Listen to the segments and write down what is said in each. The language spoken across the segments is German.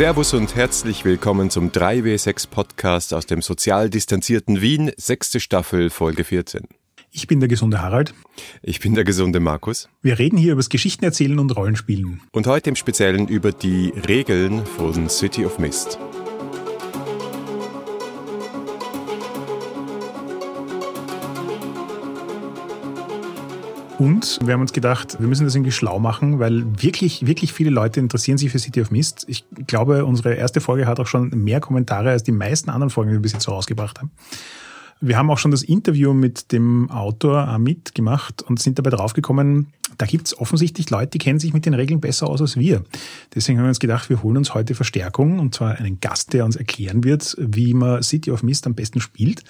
Servus und herzlich willkommen zum 3W6 Podcast aus dem sozial distanzierten Wien, sechste Staffel, Folge 14. Ich bin der gesunde Harald. Ich bin der gesunde Markus. Wir reden hier über das Geschichtenerzählen und Rollenspielen. Und heute im Speziellen über die Regeln von City of Mist. Und wir haben uns gedacht, wir müssen das irgendwie schlau machen, weil wirklich, wirklich viele Leute interessieren sich für City of Mist. Ich glaube, unsere erste Folge hat auch schon mehr Kommentare als die meisten anderen Folgen, die wir bis jetzt so rausgebracht haben. Wir haben auch schon das Interview mit dem Autor Amit gemacht und sind dabei draufgekommen, da gibt's offensichtlich Leute, die kennen sich mit den Regeln besser aus als wir. Deswegen haben wir uns gedacht, wir holen uns heute Verstärkung und zwar einen Gast, der uns erklären wird, wie man City of Mist am besten spielt.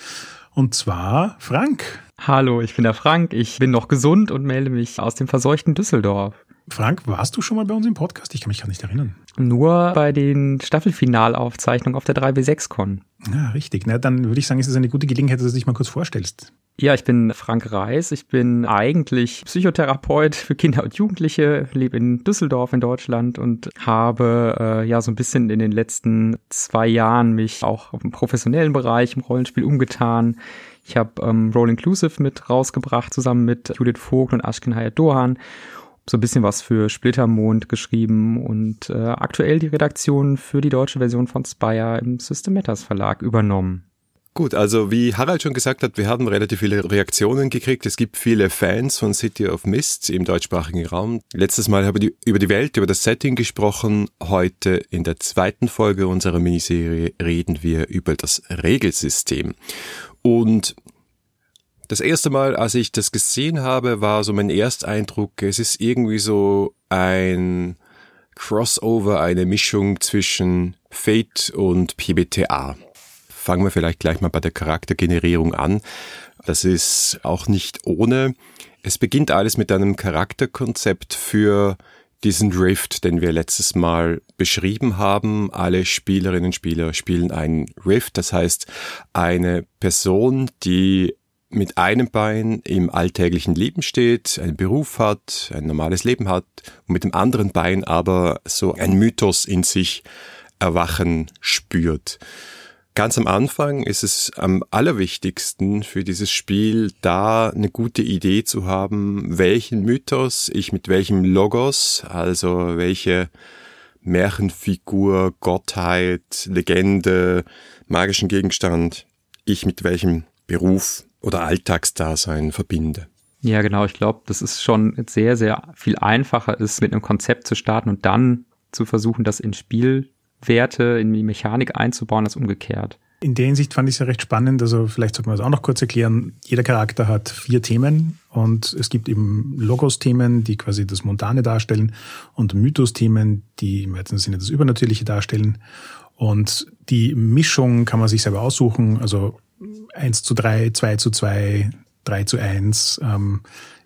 Und zwar Frank. Hallo, ich bin der Frank. Ich bin noch gesund und melde mich aus dem verseuchten Düsseldorf. Frank, warst du schon mal bei uns im Podcast? Ich kann mich gar nicht erinnern. Nur bei den Staffelfinalaufzeichnungen auf der 3W6-Con. Ja, richtig. Na, dann würde ich sagen, ist es eine gute Gelegenheit, dass du dich mal kurz vorstellst. Ja, ich bin Frank Reis. Ich bin eigentlich Psychotherapeut für Kinder und Jugendliche, lebe in Düsseldorf in Deutschland und habe äh, ja so ein bisschen in den letzten zwei Jahren mich auch im professionellen Bereich im Rollenspiel umgetan. Ich habe ähm, Roll Inclusive mit rausgebracht, zusammen mit Judith Vogt und Ashken Hayat Dohan so ein bisschen was für Splittermond geschrieben und äh, aktuell die Redaktion für die deutsche Version von Spire im System Matters Verlag übernommen. Gut, also wie Harald schon gesagt hat, wir haben relativ viele Reaktionen gekriegt. Es gibt viele Fans von City of Mist im deutschsprachigen Raum. Letztes Mal haben wir über die Welt, über das Setting gesprochen. Heute in der zweiten Folge unserer Miniserie reden wir über das Regelsystem. Und das erste Mal, als ich das gesehen habe, war so mein Ersteindruck, es ist irgendwie so ein Crossover, eine Mischung zwischen Fate und PBTA. Fangen wir vielleicht gleich mal bei der Charaktergenerierung an. Das ist auch nicht ohne. Es beginnt alles mit einem Charakterkonzept für diesen Rift, den wir letztes Mal beschrieben haben. Alle Spielerinnen und Spieler spielen einen Rift, das heißt eine Person, die mit einem Bein im alltäglichen Leben steht, einen Beruf hat, ein normales Leben hat und mit dem anderen Bein aber so ein Mythos in sich erwachen spürt. Ganz am Anfang ist es am allerwichtigsten für dieses Spiel, da eine gute Idee zu haben, welchen Mythos ich mit welchem Logos, also welche Märchenfigur, Gottheit, Legende, magischen Gegenstand ich mit welchem Beruf oder Alltagsdasein verbinde. Ja, genau. Ich glaube, das ist schon sehr, sehr viel einfacher ist, mit einem Konzept zu starten und dann zu versuchen, das in Spielwerte, in die Mechanik einzubauen, als umgekehrt. In der Hinsicht fand ich es ja recht spannend. Also vielleicht sollte man das auch noch kurz erklären. Jeder Charakter hat vier Themen und es gibt eben Logos-Themen, die quasi das Montane darstellen und Mythos-Themen, die im weitesten Sinne das Übernatürliche darstellen. Und die Mischung kann man sich selber aussuchen. Also 1 zu 3, 2 zu 2, 3 zu 1. Ähm,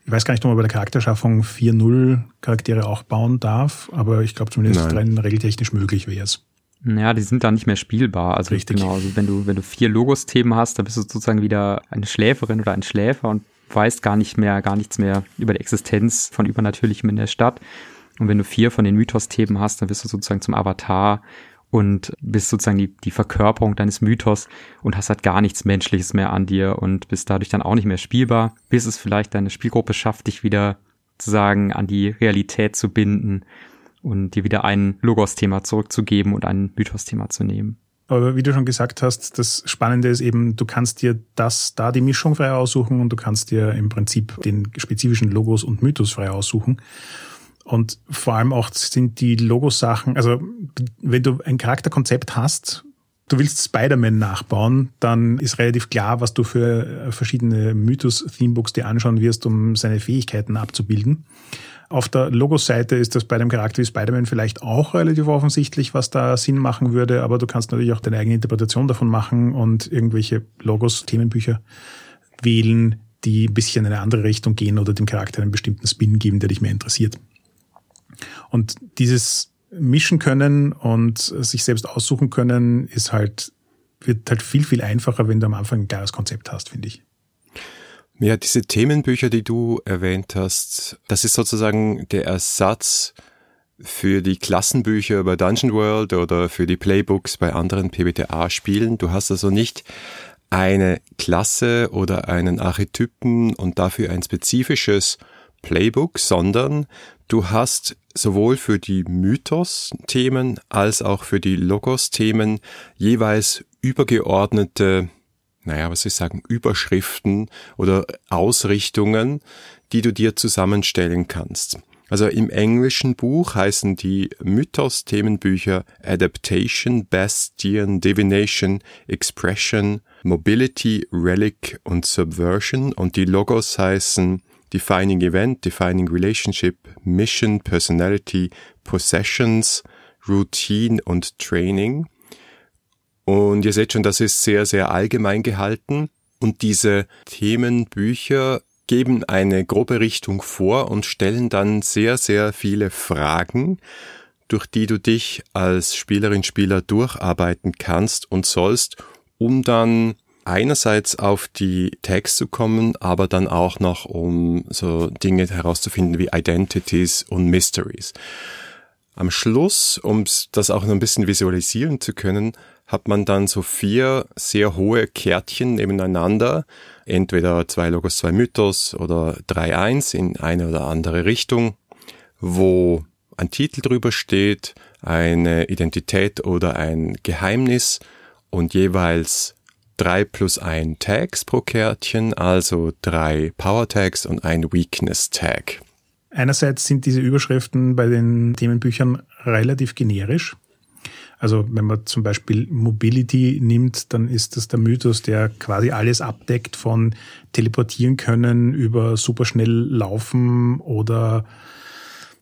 ich weiß gar nicht, ob man bei der Charakterschaffung 4-0 Charaktere auch bauen darf, aber ich glaube zumindest Nein. rein regeltechnisch möglich wäre es. Ja, die sind dann nicht mehr spielbar. Also Richtig. genau, also wenn du, wenn du vier Logos-Themen hast, dann bist du sozusagen wieder eine Schläferin oder ein Schläfer und weißt gar nicht mehr, gar nichts mehr über die Existenz von Übernatürlichem in der Stadt. Und wenn du vier von den Mythos-Themen hast, dann bist du sozusagen zum Avatar und bist sozusagen die, die Verkörperung deines Mythos und hast halt gar nichts Menschliches mehr an dir und bist dadurch dann auch nicht mehr spielbar, bis es vielleicht deine Spielgruppe schafft, dich wieder sozusagen an die Realität zu binden und dir wieder ein Logos-Thema zurückzugeben und ein Mythos-Thema zu nehmen. Aber wie du schon gesagt hast, das Spannende ist eben, du kannst dir das, da die Mischung frei aussuchen und du kannst dir im Prinzip den spezifischen Logos und Mythos frei aussuchen. Und vor allem auch sind die Logosachen, also wenn du ein Charakterkonzept hast, du willst Spider-Man nachbauen, dann ist relativ klar, was du für verschiedene Mythos-Themebooks dir anschauen wirst, um seine Fähigkeiten abzubilden. Auf der Logos-Seite ist das bei einem Charakter wie Spider-Man vielleicht auch relativ offensichtlich, was da Sinn machen würde, aber du kannst natürlich auch deine eigene Interpretation davon machen und irgendwelche Logos, Themenbücher wählen, die ein bisschen in eine andere Richtung gehen oder dem Charakter einen bestimmten Spin geben, der dich mehr interessiert. Und dieses mischen können und sich selbst aussuchen können, ist halt, wird halt viel, viel einfacher, wenn du am Anfang ein klares Konzept hast, finde ich. Ja, diese Themenbücher, die du erwähnt hast, das ist sozusagen der Ersatz für die Klassenbücher bei Dungeon World oder für die Playbooks bei anderen PBTA-Spielen. Du hast also nicht eine Klasse oder einen Archetypen und dafür ein spezifisches Playbook, sondern du hast sowohl für die Mythos-Themen als auch für die Logos-Themen jeweils übergeordnete, naja, was soll ich sagen, Überschriften oder Ausrichtungen, die du dir zusammenstellen kannst. Also im englischen Buch heißen die Mythos-Themenbücher Adaptation, Bastion, Divination, Expression, Mobility, Relic und Subversion und die Logos heißen Defining Event, Defining Relationship, Mission, Personality, Possessions, Routine und Training. Und ihr seht schon, das ist sehr, sehr allgemein gehalten. Und diese Themenbücher geben eine grobe Richtung vor und stellen dann sehr, sehr viele Fragen, durch die du dich als Spielerin, Spieler durcharbeiten kannst und sollst, um dann einerseits auf die Tags zu kommen, aber dann auch noch um so Dinge herauszufinden wie Identities und Mysteries. Am Schluss, um das auch noch ein bisschen visualisieren zu können, hat man dann so vier sehr hohe Kärtchen nebeneinander, entweder zwei Logos, zwei Mythos oder drei Eins in eine oder andere Richtung, wo ein Titel drüber steht, eine Identität oder ein Geheimnis und jeweils drei plus ein Tags pro Kärtchen, also drei Power Tags und ein Weakness Tag. Einerseits sind diese Überschriften bei den Themenbüchern relativ generisch. Also wenn man zum Beispiel Mobility nimmt, dann ist das der Mythos, der quasi alles abdeckt von teleportieren können über superschnell laufen oder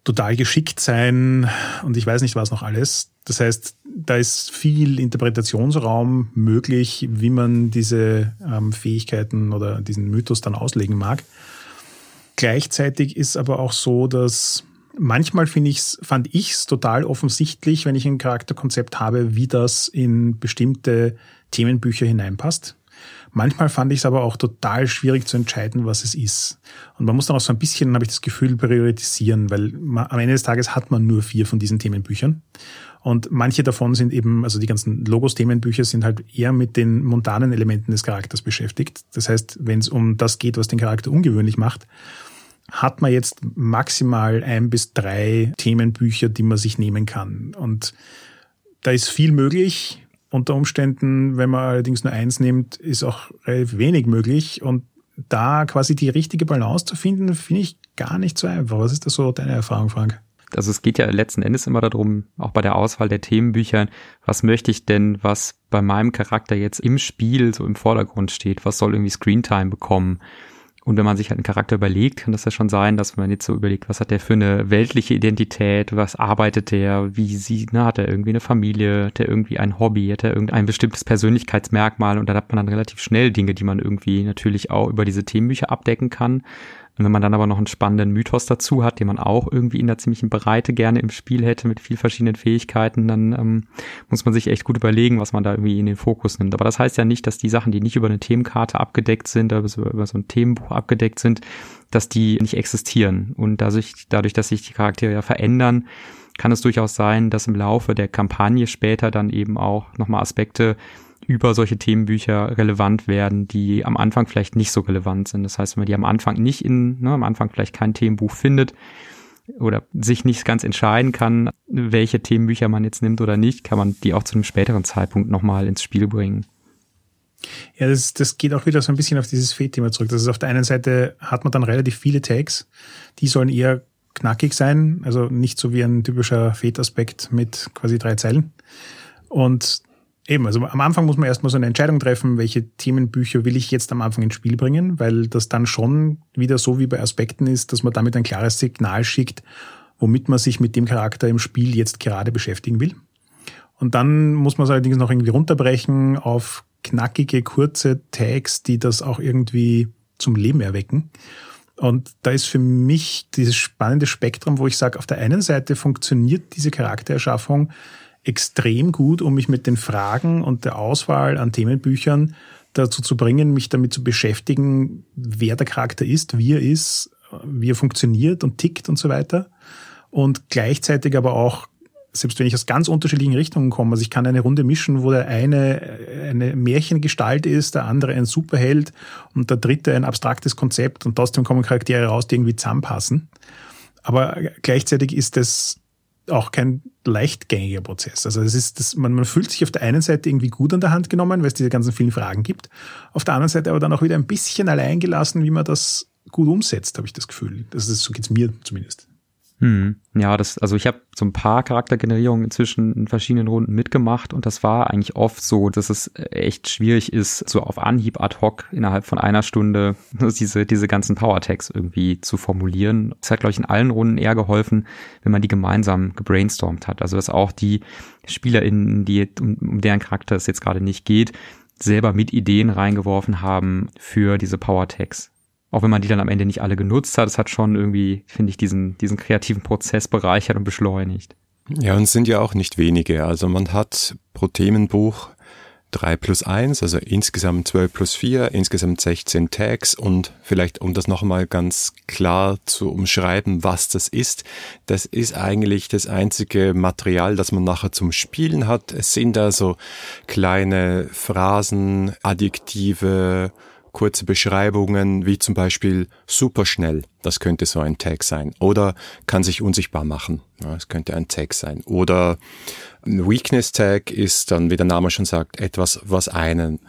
total geschickt sein und ich weiß nicht was noch alles. Das heißt, da ist viel Interpretationsraum möglich, wie man diese ähm, Fähigkeiten oder diesen Mythos dann auslegen mag. Gleichzeitig ist aber auch so, dass manchmal finde ich's, fand ich es total offensichtlich, wenn ich ein Charakterkonzept habe, wie das in bestimmte Themenbücher hineinpasst. Manchmal fand ich es aber auch total schwierig zu entscheiden, was es ist. Und man muss dann auch so ein bisschen, habe ich das Gefühl, priorisieren, weil man, am Ende des Tages hat man nur vier von diesen Themenbüchern. Und manche davon sind eben, also die ganzen Logos-Themenbücher sind halt eher mit den montanen Elementen des Charakters beschäftigt. Das heißt, wenn es um das geht, was den Charakter ungewöhnlich macht, hat man jetzt maximal ein bis drei Themenbücher, die man sich nehmen kann. Und da ist viel möglich. Unter Umständen, wenn man allerdings nur eins nimmt, ist auch relativ wenig möglich. Und da quasi die richtige Balance zu finden, finde ich gar nicht so einfach. Was ist da so deine Erfahrung, Frank? Also es geht ja letzten Endes immer darum, auch bei der Auswahl der Themenbücher, was möchte ich denn, was bei meinem Charakter jetzt im Spiel so im Vordergrund steht, was soll irgendwie Screentime bekommen. Und wenn man sich halt einen Charakter überlegt, kann das ja schon sein, dass man jetzt so überlegt, was hat der für eine weltliche Identität, was arbeitet der, wie sieht, ne, hat er irgendwie eine Familie, hat er irgendwie ein Hobby, hat er irgendein bestimmtes Persönlichkeitsmerkmal und da hat man dann relativ schnell Dinge, die man irgendwie natürlich auch über diese Themenbücher abdecken kann. Und wenn man dann aber noch einen spannenden Mythos dazu hat, den man auch irgendwie in der ziemlichen Breite gerne im Spiel hätte mit viel verschiedenen Fähigkeiten, dann ähm, muss man sich echt gut überlegen, was man da irgendwie in den Fokus nimmt. Aber das heißt ja nicht, dass die Sachen, die nicht über eine Themenkarte abgedeckt sind, oder über so ein Themenbuch abgedeckt sind, dass die nicht existieren. Und dadurch, dadurch, dass sich die Charaktere ja verändern, kann es durchaus sein, dass im Laufe der Kampagne später dann eben auch nochmal Aspekte über solche Themenbücher relevant werden, die am Anfang vielleicht nicht so relevant sind. Das heißt, wenn man die am Anfang nicht in, ne, am Anfang vielleicht kein Themenbuch findet oder sich nicht ganz entscheiden kann, welche Themenbücher man jetzt nimmt oder nicht, kann man die auch zu einem späteren Zeitpunkt nochmal ins Spiel bringen. Ja, das, das geht auch wieder so ein bisschen auf dieses Fate-Thema zurück. Das ist auf der einen Seite hat man dann relativ viele Tags, die sollen eher knackig sein, also nicht so wie ein typischer Fate-Aspekt mit quasi drei Zeilen. Und Eben, also am Anfang muss man erstmal so eine Entscheidung treffen, welche Themenbücher will ich jetzt am Anfang ins Spiel bringen, weil das dann schon wieder so wie bei Aspekten ist, dass man damit ein klares Signal schickt, womit man sich mit dem Charakter im Spiel jetzt gerade beschäftigen will. Und dann muss man es allerdings noch irgendwie runterbrechen auf knackige, kurze Tags, die das auch irgendwie zum Leben erwecken. Und da ist für mich dieses spannende Spektrum, wo ich sage, auf der einen Seite funktioniert diese Charaktererschaffung extrem gut, um mich mit den Fragen und der Auswahl an Themenbüchern dazu zu bringen, mich damit zu beschäftigen, wer der Charakter ist, wie er ist, wie er funktioniert und tickt und so weiter. und gleichzeitig aber auch selbst wenn ich aus ganz unterschiedlichen Richtungen komme, also ich kann eine Runde mischen, wo der eine eine Märchengestalt ist, der andere ein Superheld und der dritte ein abstraktes Konzept und trotzdem kommen Charaktere raus, die irgendwie zusammenpassen. Aber gleichzeitig ist das auch kein leichtgängiger Prozess. Also es ist das, man, man fühlt sich auf der einen Seite irgendwie gut an der Hand genommen, weil es diese ganzen vielen Fragen gibt. Auf der anderen Seite aber dann auch wieder ein bisschen allein gelassen, wie man das gut umsetzt, habe ich das Gefühl. Das ist, so geht's mir zumindest. Hm. Ja, das, also ich habe so ein paar Charaktergenerierungen inzwischen in verschiedenen Runden mitgemacht und das war eigentlich oft so, dass es echt schwierig ist, so auf Anhieb ad hoc innerhalb von einer Stunde diese, diese ganzen Power-Tags irgendwie zu formulieren. Es hat, glaube ich, in allen Runden eher geholfen, wenn man die gemeinsam gebrainstormt hat. Also dass auch die SpielerInnen, die, um, um deren Charakter es jetzt gerade nicht geht, selber mit Ideen reingeworfen haben für diese Power-Tags auch wenn man die dann am Ende nicht alle genutzt hat, es hat schon irgendwie, finde ich, diesen, diesen kreativen Prozess bereichert und beschleunigt. Ja, und es sind ja auch nicht wenige. Also man hat pro Themenbuch drei plus eins, also insgesamt zwölf plus vier, insgesamt 16 Tags und vielleicht, um das nochmal ganz klar zu umschreiben, was das ist, das ist eigentlich das einzige Material, das man nachher zum Spielen hat. Es sind also kleine Phrasen, Adjektive, kurze Beschreibungen wie zum Beispiel superschnell, das könnte so ein Tag sein. Oder kann sich unsichtbar machen, das könnte ein Tag sein. Oder ein Weakness Tag ist dann, wie der Name schon sagt, etwas, was einen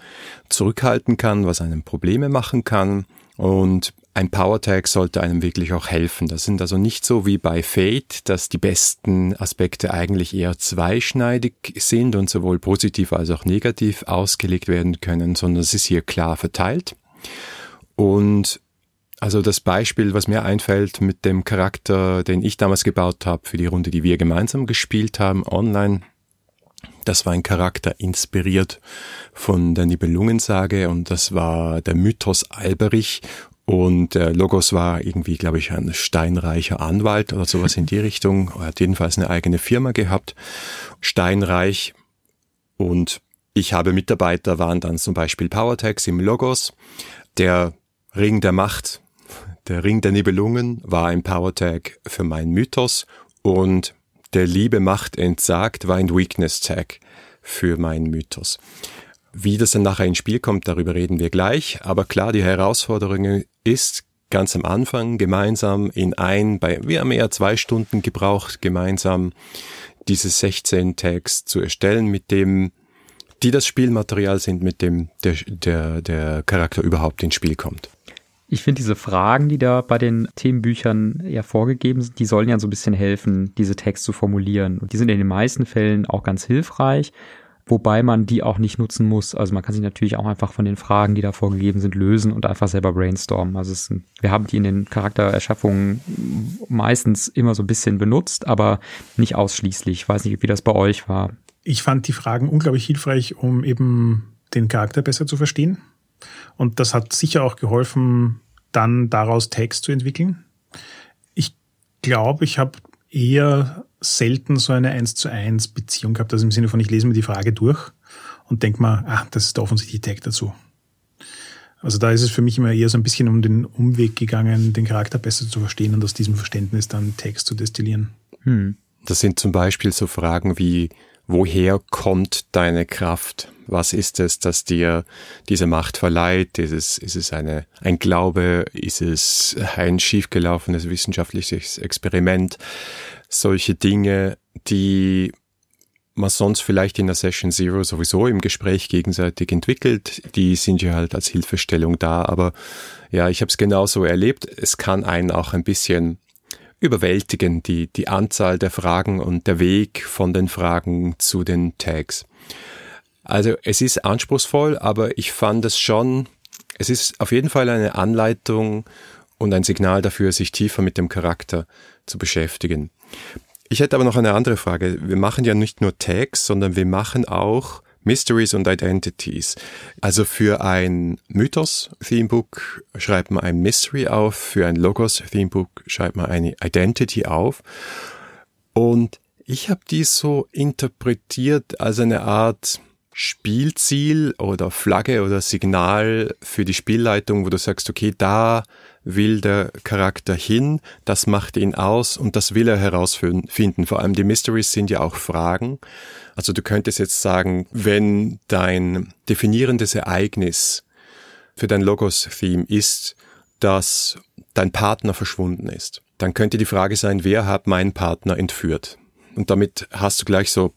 zurückhalten kann, was einem Probleme machen kann. Und ein Power Tag sollte einem wirklich auch helfen. Das sind also nicht so wie bei Fate, dass die besten Aspekte eigentlich eher zweischneidig sind und sowohl positiv als auch negativ ausgelegt werden können, sondern es ist hier klar verteilt. Und also das Beispiel, was mir einfällt mit dem Charakter, den ich damals gebaut habe für die Runde, die wir gemeinsam gespielt haben, online, das war ein Charakter inspiriert von der Nibelungensage und das war der Mythos Alberich und äh, Logos war irgendwie, glaube ich, ein steinreicher Anwalt oder sowas in die Richtung. Er hat jedenfalls eine eigene Firma gehabt. Steinreich. Und ich habe Mitarbeiter, waren dann zum Beispiel PowerTags im Logos. Der Ring der Macht, der Ring der Nibelungen war ein PowerTag für meinen Mythos. Und der Liebe Macht entsagt war ein Weakness Tag für meinen Mythos. Wie das dann nachher ins Spiel kommt, darüber reden wir gleich. Aber klar, die Herausforderung ist ganz am Anfang gemeinsam in ein, bei, wir haben eher zwei Stunden gebraucht, gemeinsam diese 16 Tags zu erstellen, mit dem, die das Spielmaterial sind, mit dem der, der, der Charakter überhaupt ins Spiel kommt. Ich finde diese Fragen, die da bei den Themenbüchern ja vorgegeben sind, die sollen ja so ein bisschen helfen, diese Tags zu formulieren. Und die sind in den meisten Fällen auch ganz hilfreich wobei man die auch nicht nutzen muss. Also man kann sich natürlich auch einfach von den Fragen, die da vorgegeben sind, lösen und einfach selber brainstormen. Also es, wir haben die in den Charaktererschaffungen meistens immer so ein bisschen benutzt, aber nicht ausschließlich. Ich weiß nicht, wie das bei euch war. Ich fand die Fragen unglaublich hilfreich, um eben den Charakter besser zu verstehen. Und das hat sicher auch geholfen, dann daraus Text zu entwickeln. Ich glaube, ich habe eher selten so eine 1 zu 1 Beziehung gehabt. Also im Sinne von, ich lese mir die Frage durch und denke mal, ah, das ist offensichtlich Tag dazu. Also da ist es für mich immer eher so ein bisschen um den Umweg gegangen, den Charakter besser zu verstehen und aus diesem Verständnis dann Text zu destillieren. Hm. Das sind zum Beispiel so Fragen wie, woher kommt deine Kraft? Was ist es, das dir diese Macht verleiht? Ist es, ist es eine, ein Glaube? Ist es ein schiefgelaufenes wissenschaftliches Experiment? Solche Dinge, die man sonst vielleicht in der Session Zero sowieso im Gespräch gegenseitig entwickelt, die sind ja halt als Hilfestellung da. Aber ja, ich habe es genauso erlebt. Es kann einen auch ein bisschen überwältigen, die, die Anzahl der Fragen und der Weg von den Fragen zu den Tags. Also es ist anspruchsvoll, aber ich fand es schon, es ist auf jeden Fall eine Anleitung und ein Signal dafür, sich tiefer mit dem Charakter zu beschäftigen. Ich hätte aber noch eine andere Frage. Wir machen ja nicht nur Tags, sondern wir machen auch Mysteries und Identities. Also für ein Mythos-Themebook schreibt man ein Mystery auf, für ein Logos-Themebook schreibt man eine Identity auf. Und ich habe die so interpretiert als eine Art Spielziel oder Flagge oder Signal für die Spielleitung, wo du sagst, okay, da will der Charakter hin, das macht ihn aus und das will er herausfinden. Vor allem die Mysteries sind ja auch Fragen. Also du könntest jetzt sagen, wenn dein definierendes Ereignis für dein Logos-Theme ist, dass dein Partner verschwunden ist, dann könnte die Frage sein, wer hat meinen Partner entführt? Und damit hast du gleich so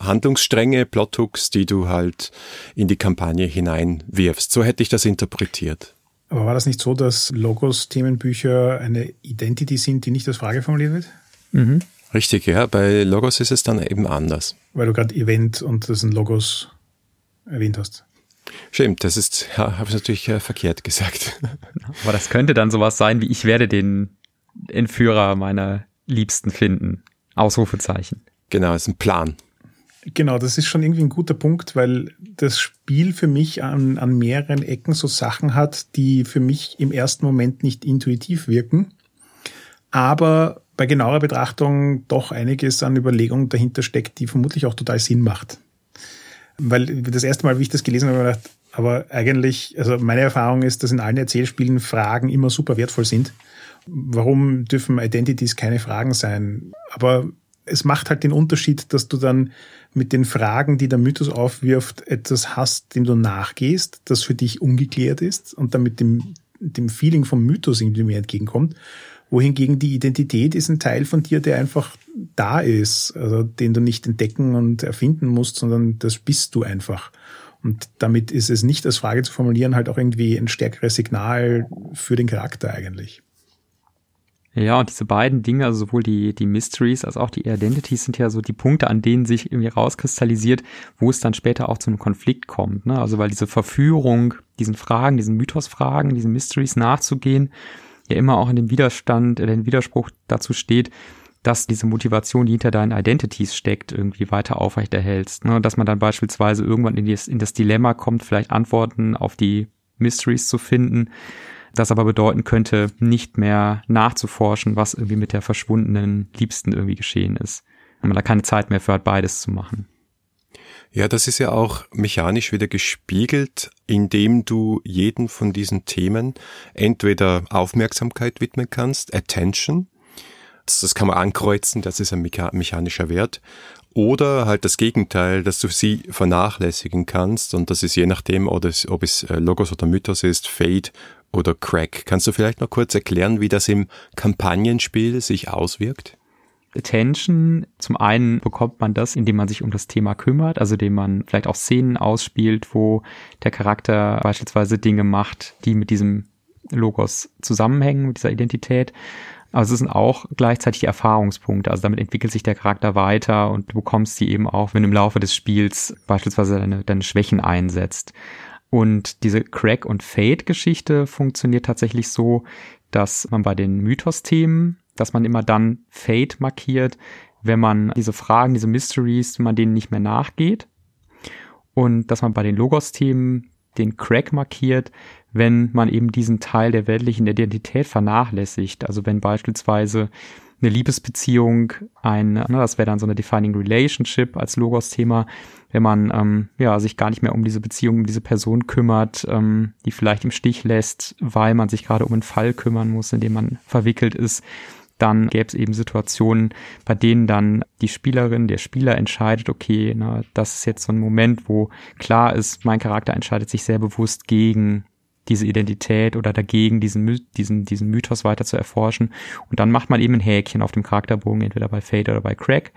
Handlungsstränge, Plothooks, die du halt in die Kampagne hineinwirfst. So hätte ich das interpretiert. Aber war das nicht so, dass Logos, Themenbücher eine Identity sind, die nicht als Frage formuliert wird? Mhm. Richtig, ja. Bei Logos ist es dann eben anders. Weil du gerade Event und das ein Logos erwähnt hast. Stimmt, das ist, ja, habe ich natürlich äh, verkehrt gesagt. Aber das könnte dann sowas sein, wie ich werde den Entführer meiner Liebsten finden. Ausrufezeichen. Genau, ist ein Plan. Genau, das ist schon irgendwie ein guter Punkt, weil das Spiel für mich an, an mehreren Ecken so Sachen hat, die für mich im ersten Moment nicht intuitiv wirken, aber bei genauer Betrachtung doch einiges an Überlegungen dahinter steckt, die vermutlich auch total Sinn macht. Weil das erste Mal, wie ich das gelesen habe, habe ich gedacht, aber eigentlich, also meine Erfahrung ist, dass in allen Erzählspielen Fragen immer super wertvoll sind. Warum dürfen Identities keine Fragen sein? Aber es macht halt den Unterschied, dass du dann mit den Fragen, die der Mythos aufwirft, etwas hast, dem du nachgehst, das für dich ungeklärt ist und damit dem, dem Feeling vom Mythos irgendwie mehr entgegenkommt. Wohingegen die Identität ist ein Teil von dir, der einfach da ist, also den du nicht entdecken und erfinden musst, sondern das bist du einfach. Und damit ist es nicht als Frage zu formulieren, halt auch irgendwie ein stärkeres Signal für den Charakter eigentlich. Ja, und diese beiden Dinge, also sowohl die, die Mysteries als auch die Identities sind ja so die Punkte, an denen sich irgendwie rauskristallisiert, wo es dann später auch zu einem Konflikt kommt. Ne? Also weil diese Verführung, diesen Fragen, diesen Mythos-Fragen, diesen Mysteries nachzugehen, ja immer auch in dem Widerstand, in den Widerspruch dazu steht, dass diese Motivation, die hinter deinen Identities steckt, irgendwie weiter aufrechterhältst. Ne? Dass man dann beispielsweise irgendwann in das, in das Dilemma kommt, vielleicht Antworten auf die Mysteries zu finden das aber bedeuten könnte, nicht mehr nachzuforschen, was irgendwie mit der verschwundenen Liebsten irgendwie geschehen ist. Wenn man da keine Zeit mehr für hat, beides zu machen. Ja, das ist ja auch mechanisch wieder gespiegelt, indem du jeden von diesen Themen entweder Aufmerksamkeit widmen kannst, Attention, das kann man ankreuzen, das ist ein mechanischer Wert, oder halt das Gegenteil, dass du sie vernachlässigen kannst und das ist je nachdem, ob es, ob es äh, Logos oder Mythos ist, Fade oder Crack. Kannst du vielleicht noch kurz erklären, wie das im Kampagnenspiel sich auswirkt? Attention. Zum einen bekommt man das, indem man sich um das Thema kümmert, also indem man vielleicht auch Szenen ausspielt, wo der Charakter beispielsweise Dinge macht, die mit diesem Logos zusammenhängen, mit dieser Identität. Aber es sind auch gleichzeitig die Erfahrungspunkte. Also damit entwickelt sich der Charakter weiter und du bekommst sie eben auch, wenn du im Laufe des Spiels beispielsweise deine, deine Schwächen einsetzt. Und diese Crack- und Fade-Geschichte funktioniert tatsächlich so, dass man bei den Mythos-Themen, dass man immer dann Fade markiert, wenn man diese Fragen, diese Mysteries, wenn man denen nicht mehr nachgeht. Und dass man bei den Logos-Themen den Crack markiert, wenn man eben diesen Teil der weltlichen Identität vernachlässigt. Also wenn beispielsweise eine Liebesbeziehung, ein, ne, das wäre dann so eine Defining Relationship als Logos-Thema, wenn man ähm, ja sich gar nicht mehr um diese Beziehung, um diese Person kümmert, ähm, die vielleicht im Stich lässt, weil man sich gerade um einen Fall kümmern muss, in dem man verwickelt ist, dann gäbe es eben Situationen, bei denen dann die Spielerin, der Spieler entscheidet, okay, na, das ist jetzt so ein Moment, wo klar ist, mein Charakter entscheidet sich sehr bewusst gegen diese Identität oder dagegen, diesen, diesen, diesen Mythos weiter zu erforschen. Und dann macht man eben ein Häkchen auf dem Charakterbogen, entweder bei Fade oder bei Crack.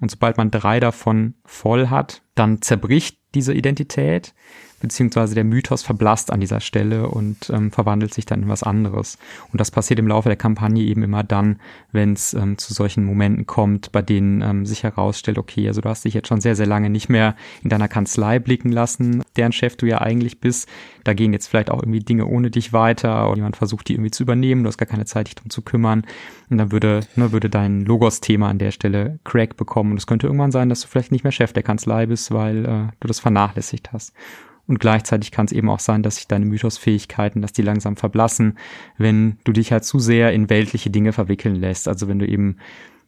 Und sobald man drei davon voll hat, dann zerbricht diese Identität beziehungsweise der Mythos verblasst an dieser Stelle und ähm, verwandelt sich dann in was anderes. Und das passiert im Laufe der Kampagne eben immer dann, wenn es ähm, zu solchen Momenten kommt, bei denen ähm, sich herausstellt, okay, also du hast dich jetzt schon sehr, sehr lange nicht mehr in deiner Kanzlei blicken lassen, deren Chef du ja eigentlich bist. Da gehen jetzt vielleicht auch irgendwie Dinge ohne dich weiter und jemand versucht, die irgendwie zu übernehmen, du hast gar keine Zeit, dich drum zu kümmern. Und dann würde, ne, würde dein Logos-Thema an der Stelle Crack bekommen. Und es könnte irgendwann sein, dass du vielleicht nicht mehr Chef der Kanzlei bist, weil äh, du das vernachlässigt hast. Und gleichzeitig kann es eben auch sein, dass sich deine Mythosfähigkeiten, dass die langsam verblassen, wenn du dich halt zu sehr in weltliche Dinge verwickeln lässt. Also wenn du eben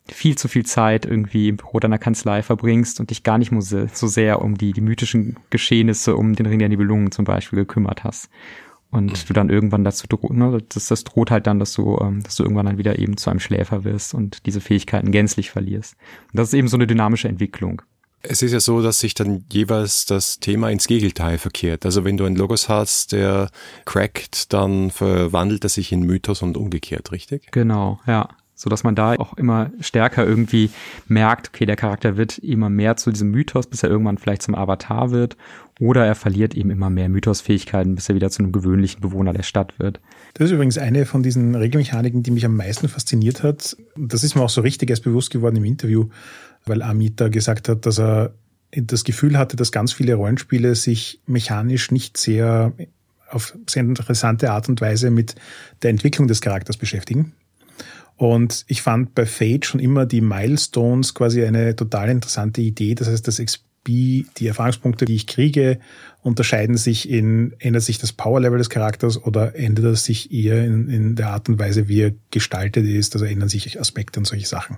viel zu viel Zeit irgendwie im Büro deiner Kanzlei verbringst und dich gar nicht so sehr um die, die mythischen Geschehnisse, um den Ring der Nibelungen zum Beispiel gekümmert hast. und du dann irgendwann dazu droht, ne, das, das droht halt dann, dass du, ähm, dass du irgendwann dann wieder eben zu einem Schläfer wirst und diese Fähigkeiten gänzlich verlierst. Und das ist eben so eine dynamische Entwicklung. Es ist ja so, dass sich dann jeweils das Thema ins Gegenteil verkehrt. Also wenn du einen Logos hast, der crackt, dann verwandelt er sich in Mythos und umgekehrt, richtig? Genau, ja so dass man da auch immer stärker irgendwie merkt, okay, der Charakter wird immer mehr zu diesem Mythos, bis er irgendwann vielleicht zum Avatar wird, oder er verliert eben immer mehr Mythosfähigkeiten, bis er wieder zu einem gewöhnlichen Bewohner der Stadt wird. Das ist übrigens eine von diesen Regelmechaniken, die mich am meisten fasziniert hat. Das ist mir auch so richtig erst bewusst geworden im Interview, weil Amita gesagt hat, dass er das Gefühl hatte, dass ganz viele Rollenspiele sich mechanisch nicht sehr auf sehr interessante Art und Weise mit der Entwicklung des Charakters beschäftigen. Und ich fand bei Fate schon immer die Milestones quasi eine total interessante Idee. Das heißt, das XP, die Erfahrungspunkte, die ich kriege, unterscheiden sich in, ändert sich das Power-Level des Charakters oder ändert es sich eher in, in der Art und Weise, wie er gestaltet ist, also ändern sich Aspekte und solche Sachen.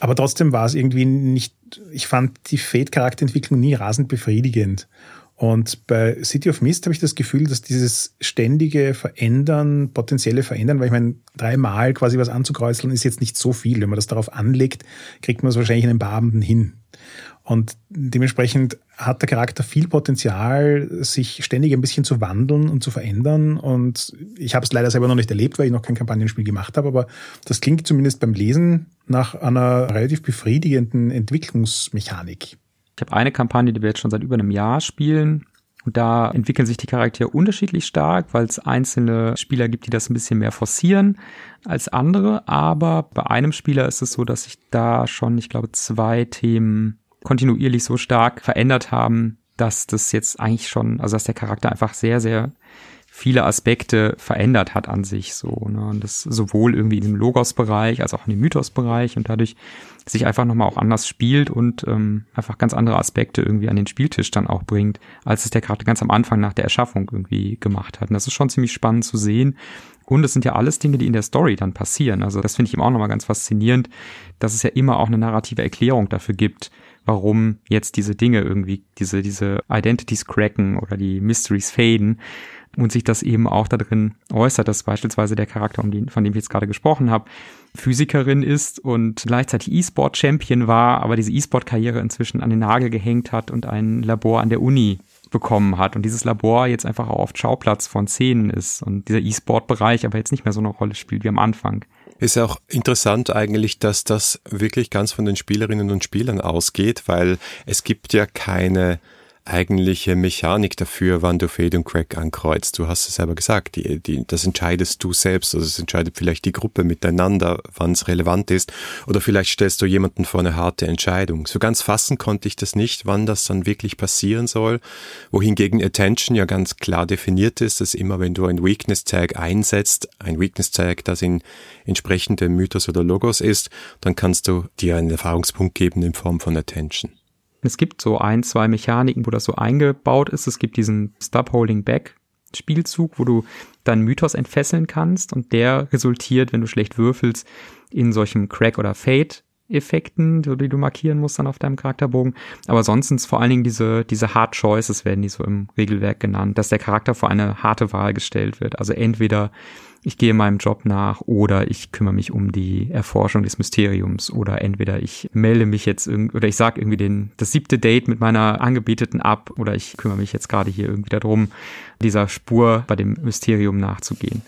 Aber trotzdem war es irgendwie nicht, ich fand die Fate-Charakterentwicklung nie rasend befriedigend. Und bei City of Mist habe ich das Gefühl, dass dieses ständige Verändern, potenzielle Verändern, weil ich meine, dreimal quasi was anzukreuzeln ist jetzt nicht so viel. Wenn man das darauf anlegt, kriegt man es wahrscheinlich in ein paar Abenden hin. Und dementsprechend hat der Charakter viel Potenzial, sich ständig ein bisschen zu wandeln und zu verändern. Und ich habe es leider selber noch nicht erlebt, weil ich noch kein Kampagnenspiel gemacht habe, aber das klingt zumindest beim Lesen nach einer relativ befriedigenden Entwicklungsmechanik. Ich habe eine Kampagne, die wir jetzt schon seit über einem Jahr spielen. Und da entwickeln sich die Charaktere unterschiedlich stark, weil es einzelne Spieler gibt, die das ein bisschen mehr forcieren als andere. Aber bei einem Spieler ist es so, dass sich da schon, ich glaube, zwei Themen kontinuierlich so stark verändert haben, dass das jetzt eigentlich schon, also dass der Charakter einfach sehr, sehr viele Aspekte verändert hat an sich so. Ne? Und das sowohl irgendwie im Logos-Bereich als auch in dem Mythos-Bereich und dadurch sich einfach nochmal auch anders spielt und ähm, einfach ganz andere Aspekte irgendwie an den Spieltisch dann auch bringt, als es der gerade ganz am Anfang nach der Erschaffung irgendwie gemacht hat. Und das ist schon ziemlich spannend zu sehen. Und es sind ja alles Dinge, die in der Story dann passieren. Also das finde ich eben auch nochmal ganz faszinierend, dass es ja immer auch eine narrative Erklärung dafür gibt, warum jetzt diese Dinge irgendwie, diese, diese Identities cracken oder die Mysteries faden und sich das eben auch darin äußert, dass beispielsweise der Charakter, um den, von dem ich jetzt gerade gesprochen habe, Physikerin ist und gleichzeitig E-Sport-Champion war, aber diese E-Sport-Karriere inzwischen an den Nagel gehängt hat und ein Labor an der Uni bekommen hat und dieses Labor jetzt einfach auch oft Schauplatz von Szenen ist und dieser E-Sport-Bereich aber jetzt nicht mehr so eine Rolle spielt wie am Anfang. Ist auch interessant eigentlich, dass das wirklich ganz von den Spielerinnen und Spielern ausgeht, weil es gibt ja keine eigentliche Mechanik dafür, wann du Fade und Crack ankreuzt. Du hast es selber gesagt, die, die, das entscheidest du selbst, also es entscheidet vielleicht die Gruppe miteinander, wann es relevant ist, oder vielleicht stellst du jemanden vor eine harte Entscheidung. So ganz fassen konnte ich das nicht, wann das dann wirklich passieren soll, wohingegen Attention ja ganz klar definiert ist, dass immer wenn du ein Weakness Tag einsetzt, ein Weakness Tag, das in entsprechende Mythos oder Logos ist, dann kannst du dir einen Erfahrungspunkt geben in Form von Attention. Es gibt so ein, zwei Mechaniken, wo das so eingebaut ist. Es gibt diesen Stop Holding Back Spielzug, wo du deinen Mythos entfesseln kannst und der resultiert, wenn du schlecht würfelst, in solchem Crack oder Fade Effekten, die du markieren musst dann auf deinem Charakterbogen. Aber sonst sind es vor allen Dingen diese, diese Hard Choices werden die so im Regelwerk genannt, dass der Charakter vor eine harte Wahl gestellt wird. Also entweder ich gehe meinem Job nach oder ich kümmere mich um die Erforschung des Mysteriums oder entweder ich melde mich jetzt irgendwie oder ich sage irgendwie den, das siebte Date mit meiner Angebeteten ab oder ich kümmere mich jetzt gerade hier irgendwie darum, dieser Spur bei dem Mysterium nachzugehen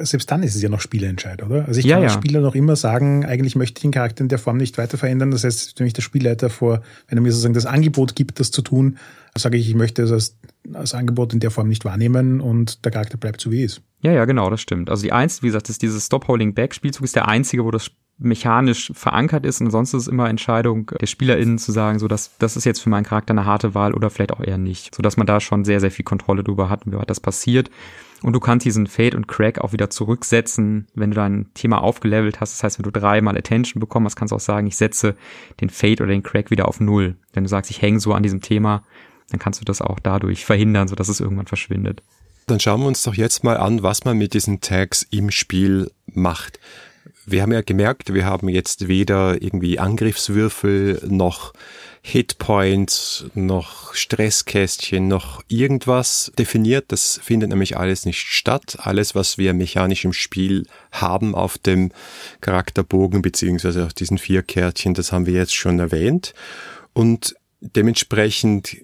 selbst dann ist es ja noch Spielentscheid, oder? Also ich kann ja, als Spieler noch immer sagen, eigentlich möchte ich den Charakter in der Form nicht weiter verändern. Das heißt, wenn mich der Spielleiter vor, wenn er mir sozusagen das Angebot gibt, das zu tun, sage ich, ich möchte es als, als Angebot in der Form nicht wahrnehmen und der Charakter bleibt so wie es ist. Ja, ja, genau, das stimmt. Also die einzige, wie gesagt, ist dieses Stop-Holding-Back-Spielzug ist der einzige, wo das mechanisch verankert ist und sonst ist es immer Entscheidung der SpielerInnen zu sagen, so dass das ist jetzt für meinen Charakter eine harte Wahl oder vielleicht auch eher nicht. So dass man da schon sehr, sehr viel Kontrolle drüber hat, wie weit das passiert. Und du kannst diesen Fade und Crack auch wieder zurücksetzen, wenn du dein Thema aufgelevelt hast. Das heißt, wenn du dreimal Attention bekommen hast, kannst du auch sagen, ich setze den Fade oder den Crack wieder auf Null. Wenn du sagst, ich hänge so an diesem Thema, dann kannst du das auch dadurch verhindern, sodass es irgendwann verschwindet. Dann schauen wir uns doch jetzt mal an, was man mit diesen Tags im Spiel macht. Wir haben ja gemerkt, wir haben jetzt weder irgendwie Angriffswürfel noch Hitpoints, noch Stresskästchen, noch irgendwas definiert. Das findet nämlich alles nicht statt. Alles, was wir mechanisch im Spiel haben auf dem Charakterbogen beziehungsweise auf diesen vier Kärtchen, das haben wir jetzt schon erwähnt. Und dementsprechend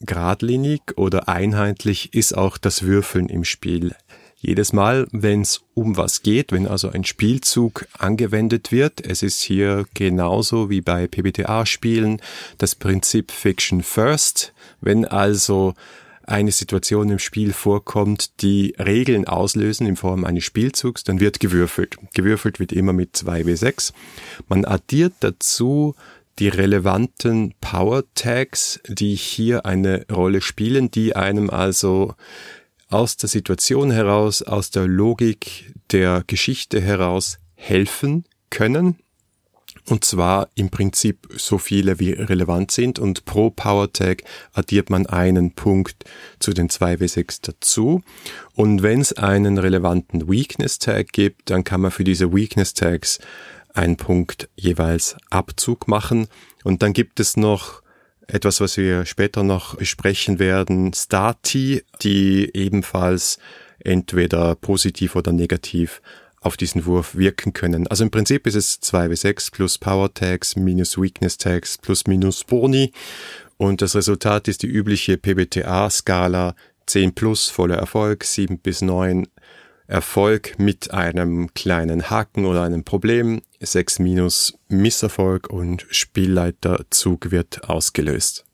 geradlinig oder einheitlich ist auch das Würfeln im Spiel. Jedes Mal, wenn es um was geht, wenn also ein Spielzug angewendet wird, es ist hier genauso wie bei PBTA-Spielen das Prinzip Fiction First. Wenn also eine Situation im Spiel vorkommt, die Regeln auslösen in Form eines Spielzugs, dann wird gewürfelt. Gewürfelt wird immer mit 2w6. Man addiert dazu die relevanten Power Tags, die hier eine Rolle spielen, die einem also aus der Situation heraus, aus der Logik der Geschichte heraus helfen können. Und zwar im Prinzip so viele wie relevant sind und pro Power Tag addiert man einen Punkt zu den 2W6 dazu. Und wenn es einen relevanten Weakness Tag gibt, dann kann man für diese Weakness Tags einen Punkt jeweils Abzug machen. Und dann gibt es noch etwas, was wir später noch besprechen werden, Stati, die ebenfalls entweder positiv oder negativ auf diesen Wurf wirken können. Also im Prinzip ist es 2w6 plus Power Tags minus Weakness Tags plus minus Boni. Und das Resultat ist die übliche PBTA-Skala 10 plus voller Erfolg, 7 bis 9 Erfolg mit einem kleinen Haken oder einem Problem, 6 minus Misserfolg und Spielleiterzug wird ausgelöst.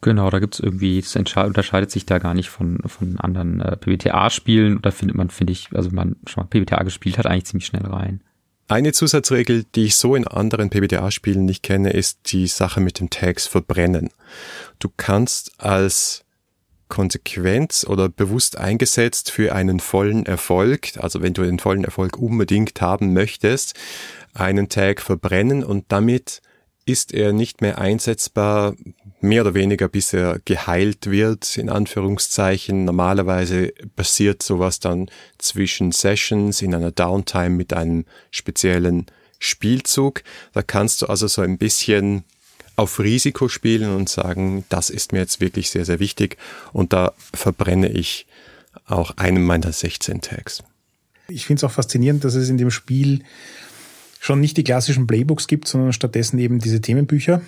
Genau, da gibt's irgendwie, das unterscheidet sich da gar nicht von, von anderen äh, PBTA-Spielen. Da findet man, finde ich, also wenn man schon mal PBTA gespielt hat, eigentlich ziemlich schnell rein. Eine Zusatzregel, die ich so in anderen PBTA-Spielen nicht kenne, ist die Sache mit den Tags verbrennen. Du kannst als Konsequenz oder bewusst eingesetzt für einen vollen Erfolg, also wenn du den vollen Erfolg unbedingt haben möchtest, einen Tag verbrennen und damit ist er nicht mehr einsetzbar, mehr oder weniger bis er geheilt wird, in Anführungszeichen. Normalerweise passiert sowas dann zwischen Sessions in einer Downtime mit einem speziellen Spielzug. Da kannst du also so ein bisschen auf Risiko spielen und sagen, das ist mir jetzt wirklich sehr, sehr wichtig und da verbrenne ich auch einen meiner 16 Tags. Ich finde es auch faszinierend, dass es in dem Spiel schon nicht die klassischen Playbooks gibt, sondern stattdessen eben diese Themenbücher,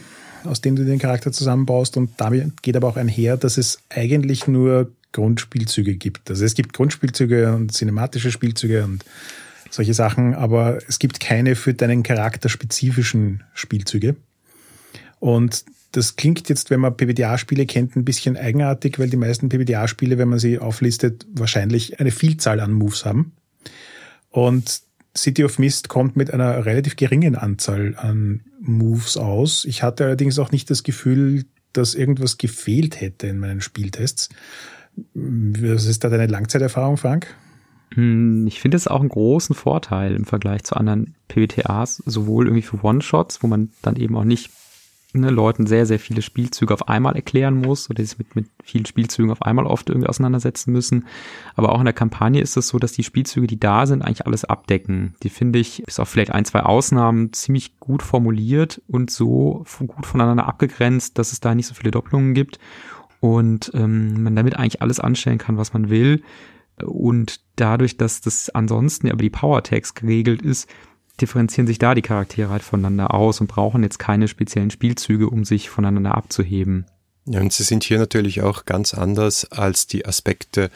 aus denen du den Charakter zusammenbaust. Und damit geht aber auch einher, dass es eigentlich nur Grundspielzüge gibt. Also es gibt Grundspielzüge und cinematische Spielzüge und solche Sachen, aber es gibt keine für deinen Charakter spezifischen Spielzüge. Und das klingt jetzt, wenn man PBTA-Spiele kennt, ein bisschen eigenartig, weil die meisten PBTA-Spiele, wenn man sie auflistet, wahrscheinlich eine Vielzahl an Moves haben. Und City of Mist kommt mit einer relativ geringen Anzahl an Moves aus. Ich hatte allerdings auch nicht das Gefühl, dass irgendwas gefehlt hätte in meinen Spieltests. Was ist da deine Langzeiterfahrung, Frank? Hm, ich finde es auch einen großen Vorteil im Vergleich zu anderen PBTAs, sowohl irgendwie für One-Shots, wo man dann eben auch nicht ne, Leuten sehr, sehr viele Spielzüge auf einmal erklären muss oder sich mit, mit vielen Spielzügen auf einmal oft irgendwie auseinandersetzen müssen. Aber auch in der Kampagne ist es so, dass die Spielzüge, die da sind, eigentlich alles abdecken. Die finde ich, bis auf vielleicht ein, zwei Ausnahmen, ziemlich gut formuliert und so gut voneinander abgegrenzt, dass es da nicht so viele Doppelungen gibt und ähm, man damit eigentlich alles anstellen kann, was man will. Und dadurch, dass das ansonsten über die Power Tags geregelt ist, differenzieren sich da die Charaktere halt voneinander aus und brauchen jetzt keine speziellen Spielzüge, um sich voneinander abzuheben. Ja, und sie sind hier natürlich auch ganz anders als die Aspekte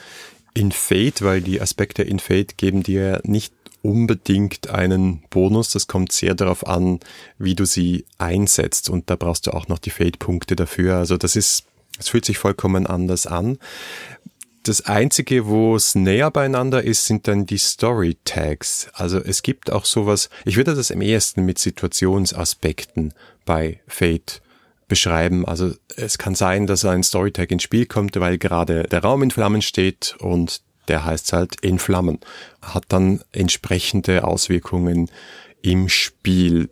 in Fate, weil die Aspekte in Fate geben dir nicht unbedingt einen Bonus. Das kommt sehr darauf an, wie du sie einsetzt. Und da brauchst du auch noch die Fate-Punkte dafür. Also das ist, es fühlt sich vollkommen anders an. Das einzige, wo es näher beieinander ist, sind dann die Story Tags. Also es gibt auch sowas, ich würde das am ehesten mit Situationsaspekten bei Fate beschreiben. Also es kann sein, dass ein Story Tag ins Spiel kommt, weil gerade der Raum in Flammen steht und der heißt halt in Flammen. Hat dann entsprechende Auswirkungen im Spiel.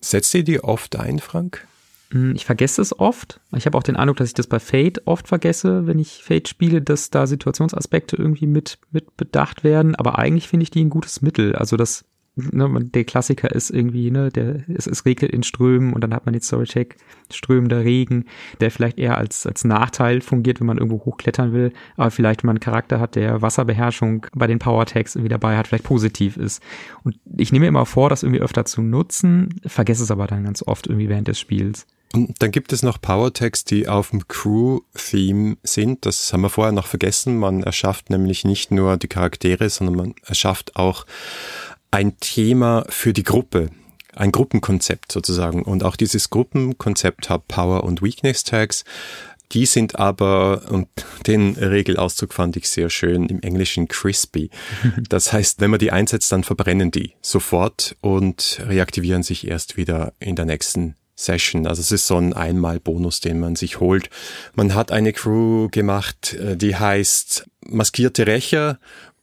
Setzt ihr die oft ein, Frank? Hm, ich vergesse es oft. Ich habe auch den Eindruck, dass ich das bei Fate oft vergesse, wenn ich Fate spiele, dass da Situationsaspekte irgendwie mit, mit bedacht werden. Aber eigentlich finde ich die ein gutes Mittel. Also das ne, der Klassiker ist irgendwie, ne, der, es, es regnet in Strömen und dann hat man den Storycheck, strömender Regen, der vielleicht eher als, als Nachteil fungiert, wenn man irgendwo hochklettern will, aber vielleicht, wenn man einen Charakter hat, der Wasserbeherrschung bei den Power Tags irgendwie dabei hat, vielleicht positiv ist. Und ich nehme immer vor, das irgendwie öfter zu nutzen, vergesse es aber dann ganz oft irgendwie während des Spiels. Und dann gibt es noch Powertags, die auf dem Crew-Theme sind. Das haben wir vorher noch vergessen. Man erschafft nämlich nicht nur die Charaktere, sondern man erschafft auch ein Thema für die Gruppe. Ein Gruppenkonzept sozusagen. Und auch dieses Gruppenkonzept hat Power- und Weakness-Tags. Die sind aber, und den Regelauszug fand ich sehr schön, im Englischen crispy. Das heißt, wenn man die einsetzt, dann verbrennen die sofort und reaktivieren sich erst wieder in der nächsten Session. Also es ist so ein Einmal-Bonus, den man sich holt. Man hat eine Crew gemacht, äh, die heißt Maskierte Rächer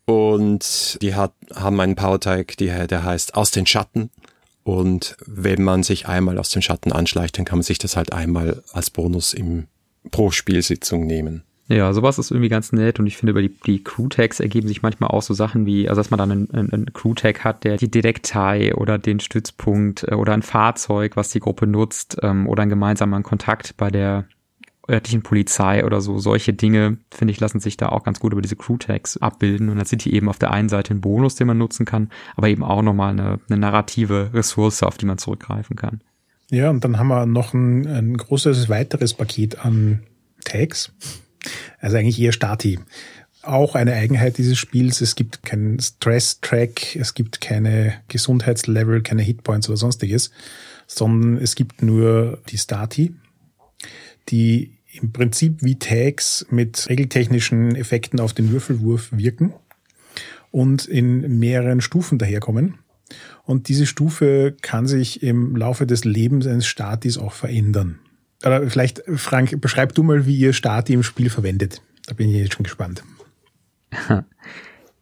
und die hat, haben einen Powertag, der heißt Aus den Schatten. Und wenn man sich einmal aus dem Schatten anschleicht, dann kann man sich das halt einmal als Bonus im, pro Spielsitzung nehmen. Ja, sowas ist irgendwie ganz nett und ich finde, über die, die Crew-Tags ergeben sich manchmal auch so Sachen wie, also dass man dann einen, einen Crew-Tag hat, der die Detektei oder den Stützpunkt äh, oder ein Fahrzeug, was die Gruppe nutzt ähm, oder einen gemeinsamen Kontakt bei der örtlichen Polizei oder so. Solche Dinge, finde ich, lassen sich da auch ganz gut über diese Crew-Tags abbilden und dann sind die eben auf der einen Seite ein Bonus, den man nutzen kann, aber eben auch nochmal eine, eine narrative Ressource, auf die man zurückgreifen kann. Ja, und dann haben wir noch ein, ein großes weiteres Paket an Tags also eigentlich eher Stati. Auch eine Eigenheit dieses Spiels, es gibt keinen Stress-Track, es gibt keine Gesundheitslevel, keine Hitpoints oder sonstiges, sondern es gibt nur die Stati, die im Prinzip wie Tags mit regeltechnischen Effekten auf den Würfelwurf wirken und in mehreren Stufen daherkommen. Und diese Stufe kann sich im Laufe des Lebens eines Statis auch verändern. Oder vielleicht, Frank, beschreib du mal, wie ihr Stati im Spiel verwendet. Da bin ich jetzt schon gespannt.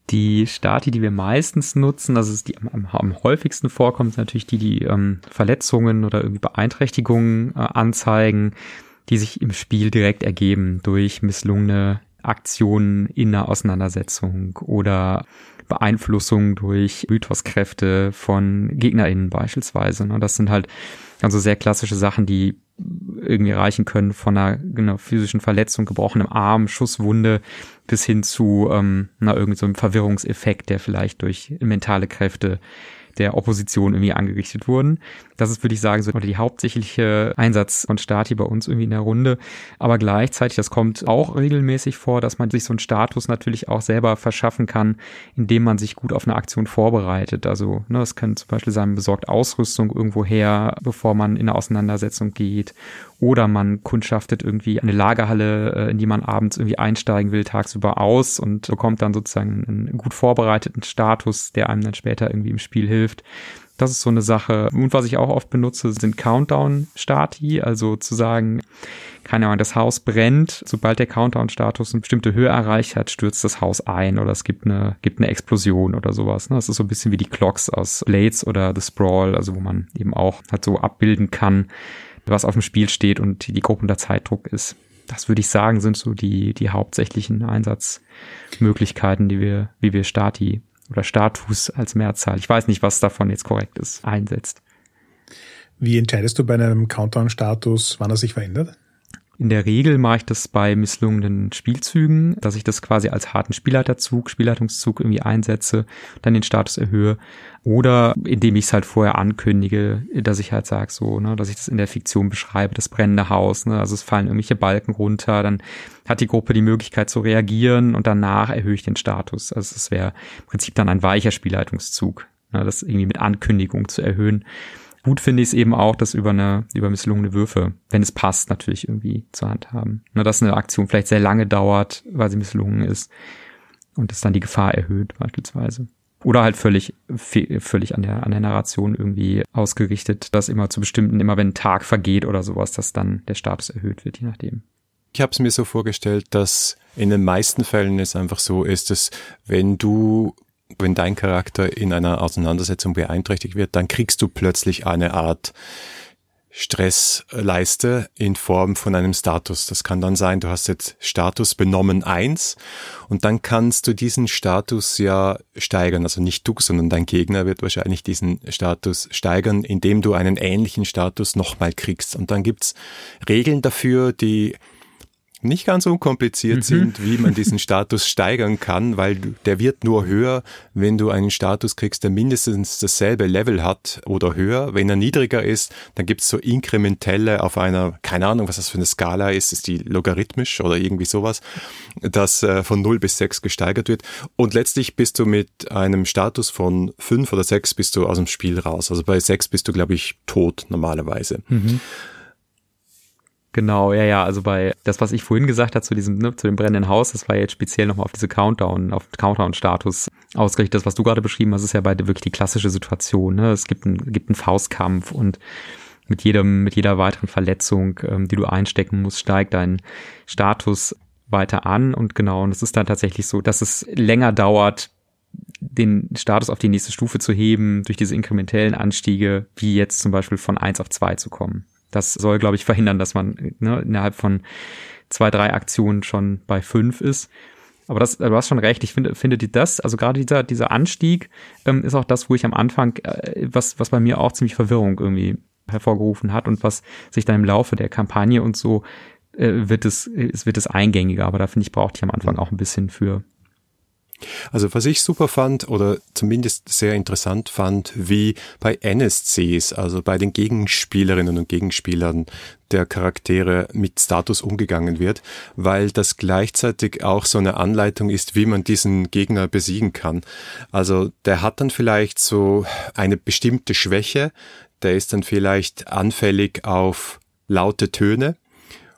Die Stati, die wir meistens nutzen, also die am, am häufigsten vorkommt, sind natürlich die, die ähm, Verletzungen oder irgendwie Beeinträchtigungen äh, anzeigen, die sich im Spiel direkt ergeben durch misslungene Aktionen in der Auseinandersetzung oder Beeinflussung durch Mythoskräfte von GegnerInnen beispielsweise. Und ne? das sind halt also sehr klassische Sachen, die irgendwie erreichen können von einer genau, physischen Verletzung, gebrochenem Arm, Schusswunde bis hin zu ähm, na, irgend so einem Verwirrungseffekt, der vielleicht durch mentale Kräfte der Opposition irgendwie angerichtet wurden. Das ist, würde ich sagen, so die hauptsächliche Einsatz von Stati bei uns irgendwie in der Runde. Aber gleichzeitig, das kommt auch regelmäßig vor, dass man sich so einen Status natürlich auch selber verschaffen kann, indem man sich gut auf eine Aktion vorbereitet. Also, ne, es kann zum Beispiel sein, besorgt Ausrüstung irgendwo her, bevor man in eine Auseinandersetzung geht. Oder man kundschaftet irgendwie eine Lagerhalle, äh, in die man abends irgendwie einsteigen will, tagsüber aus und bekommt dann sozusagen einen gut vorbereiteten Status, der einem dann später irgendwie im Spiel hilft. Das ist so eine Sache. Und was ich auch oft benutze, sind Countdown-Stati, also zu sagen, keine Ahnung, das Haus brennt, sobald der Countdown-Status eine bestimmte Höhe erreicht hat, stürzt das Haus ein oder es gibt eine, gibt eine Explosion oder sowas. Ne? Das ist so ein bisschen wie die Clocks aus Blades oder The Sprawl, also wo man eben auch halt so abbilden kann, was auf dem Spiel steht und die Gruppe unter Zeitdruck ist. Das würde ich sagen, sind so die, die hauptsächlichen Einsatzmöglichkeiten, die wir, wie wir Stati oder Status als Mehrzahl. Ich weiß nicht, was davon jetzt korrekt ist, einsetzt. Wie entscheidest du bei einem Countdown-Status, wann er sich verändert? In der Regel mache ich das bei misslungenen Spielzügen, dass ich das quasi als harten Spielleiterzug, Spielleitungszug irgendwie einsetze, dann den Status erhöhe. Oder indem ich es halt vorher ankündige, dass ich halt sage, so, ne, dass ich das in der Fiktion beschreibe, das brennende Haus, ne, also es fallen irgendwelche Balken runter, dann hat die Gruppe die Möglichkeit zu reagieren und danach erhöhe ich den Status. Also es wäre im Prinzip dann ein weicher Spielleitungszug, ne, das irgendwie mit Ankündigung zu erhöhen. Gut finde ich es eben auch, das über eine, über misslungene Würfe, wenn es passt, natürlich irgendwie zur Hand haben. Nur, dass eine Aktion vielleicht sehr lange dauert, weil sie misslungen ist und es dann die Gefahr erhöht, beispielsweise. Oder halt völlig, völlig an der, an der Narration irgendwie ausgerichtet, dass immer zu bestimmten, immer wenn ein Tag vergeht oder sowas, dass dann der Status erhöht wird, je nachdem. Ich habe es mir so vorgestellt, dass in den meisten Fällen es einfach so ist, dass wenn du wenn dein Charakter in einer Auseinandersetzung beeinträchtigt wird, dann kriegst du plötzlich eine Art Stressleiste in Form von einem Status. Das kann dann sein, du hast jetzt Status benommen eins und dann kannst du diesen Status ja steigern. Also nicht du, sondern dein Gegner wird wahrscheinlich diesen Status steigern, indem du einen ähnlichen Status nochmal kriegst. Und dann gibt's Regeln dafür, die nicht ganz unkompliziert mhm. sind, wie man diesen Status steigern kann, weil der wird nur höher, wenn du einen Status kriegst, der mindestens dasselbe Level hat oder höher. Wenn er niedriger ist, dann gibt es so inkrementelle auf einer, keine Ahnung, was das für eine Skala ist, ist die logarithmisch oder irgendwie sowas, das äh, von 0 bis 6 gesteigert wird. Und letztlich bist du mit einem Status von 5 oder 6 bist du aus dem Spiel raus. Also bei 6 bist du, glaube ich, tot normalerweise. Mhm. Genau, ja, ja, also bei das, was ich vorhin gesagt habe zu diesem, ne, zu dem brennenden Haus, das war jetzt speziell nochmal auf diese Countdown, auf Countdown-Status ausgerichtet. Das, was du gerade beschrieben hast, ist ja beide wirklich die klassische Situation. Ne? Es gibt, ein, gibt einen Faustkampf und mit jedem, mit jeder weiteren Verletzung, ähm, die du einstecken musst, steigt dein Status weiter an. Und genau, und es ist dann tatsächlich so, dass es länger dauert, den Status auf die nächste Stufe zu heben, durch diese inkrementellen Anstiege, wie jetzt zum Beispiel von eins auf zwei zu kommen. Das soll, glaube ich, verhindern, dass man ne, innerhalb von zwei, drei Aktionen schon bei fünf ist. Aber das, du hast schon recht, ich finde, finde das, also gerade dieser, dieser Anstieg ähm, ist auch das, wo ich am Anfang, äh, was, was bei mir auch ziemlich Verwirrung irgendwie hervorgerufen hat und was sich dann im Laufe der Kampagne und so äh, wird es, es wird es eingängiger, aber da finde ich, brauchte ich am Anfang auch ein bisschen für. Also was ich super fand oder zumindest sehr interessant fand, wie bei NSCs, also bei den Gegenspielerinnen und Gegenspielern der Charaktere mit Status umgegangen wird, weil das gleichzeitig auch so eine Anleitung ist, wie man diesen Gegner besiegen kann. Also der hat dann vielleicht so eine bestimmte Schwäche, der ist dann vielleicht anfällig auf laute Töne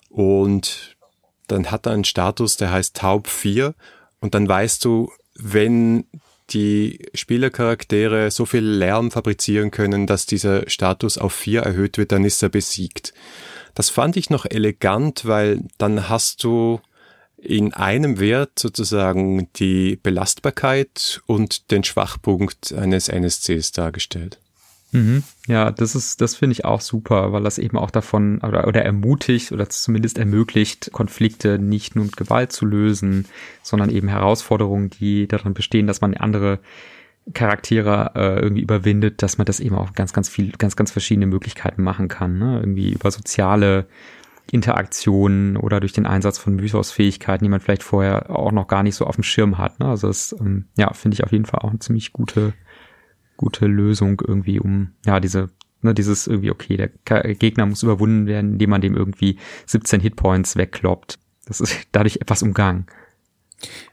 und dann hat er einen Status, der heißt Taub 4 und dann weißt du, wenn die Spielercharaktere so viel Lärm fabrizieren können, dass dieser Status auf vier erhöht wird, dann ist er besiegt. Das fand ich noch elegant, weil dann hast du in einem Wert sozusagen die Belastbarkeit und den Schwachpunkt eines NSCs dargestellt. Mhm. Ja, das ist, das finde ich auch super, weil das eben auch davon oder, oder ermutigt oder zumindest ermöglicht, Konflikte nicht nur mit Gewalt zu lösen, sondern eben Herausforderungen, die darin bestehen, dass man andere Charaktere äh, irgendwie überwindet, dass man das eben auch ganz, ganz viel, ganz, ganz verschiedene Möglichkeiten machen kann. Ne? Irgendwie über soziale Interaktionen oder durch den Einsatz von Mythos-Fähigkeiten, die man vielleicht vorher auch noch gar nicht so auf dem Schirm hat. Ne? Also das, ähm, ja, finde ich auf jeden Fall auch eine ziemlich gute gute Lösung irgendwie, um ja diese ne, dieses irgendwie okay, der Gegner muss überwunden werden, indem man dem irgendwie 17 Hitpoints wegkloppt. Das ist dadurch etwas umgangen.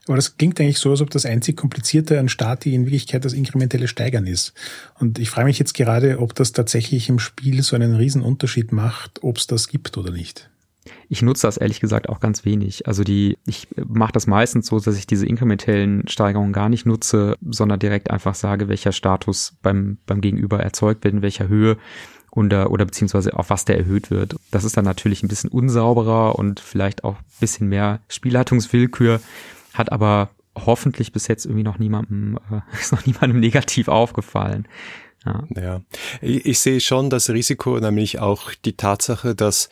Aber das klingt eigentlich so, als ob das einzig komplizierte an Stati in Wirklichkeit das inkrementelle Steigern ist. Und ich frage mich jetzt gerade, ob das tatsächlich im Spiel so einen riesen Unterschied macht, ob es das gibt oder nicht. Ich nutze das ehrlich gesagt auch ganz wenig. Also die, ich mache das meistens so, dass ich diese inkrementellen Steigerungen gar nicht nutze, sondern direkt einfach sage, welcher Status beim, beim Gegenüber erzeugt wird, in welcher Höhe oder, oder beziehungsweise auf was der erhöht wird. Das ist dann natürlich ein bisschen unsauberer und vielleicht auch ein bisschen mehr Spielleitungswillkür, hat aber hoffentlich bis jetzt irgendwie noch niemandem, äh, ist noch niemandem negativ aufgefallen. Ja. ja. Ich, ich sehe schon das Risiko, nämlich auch die Tatsache, dass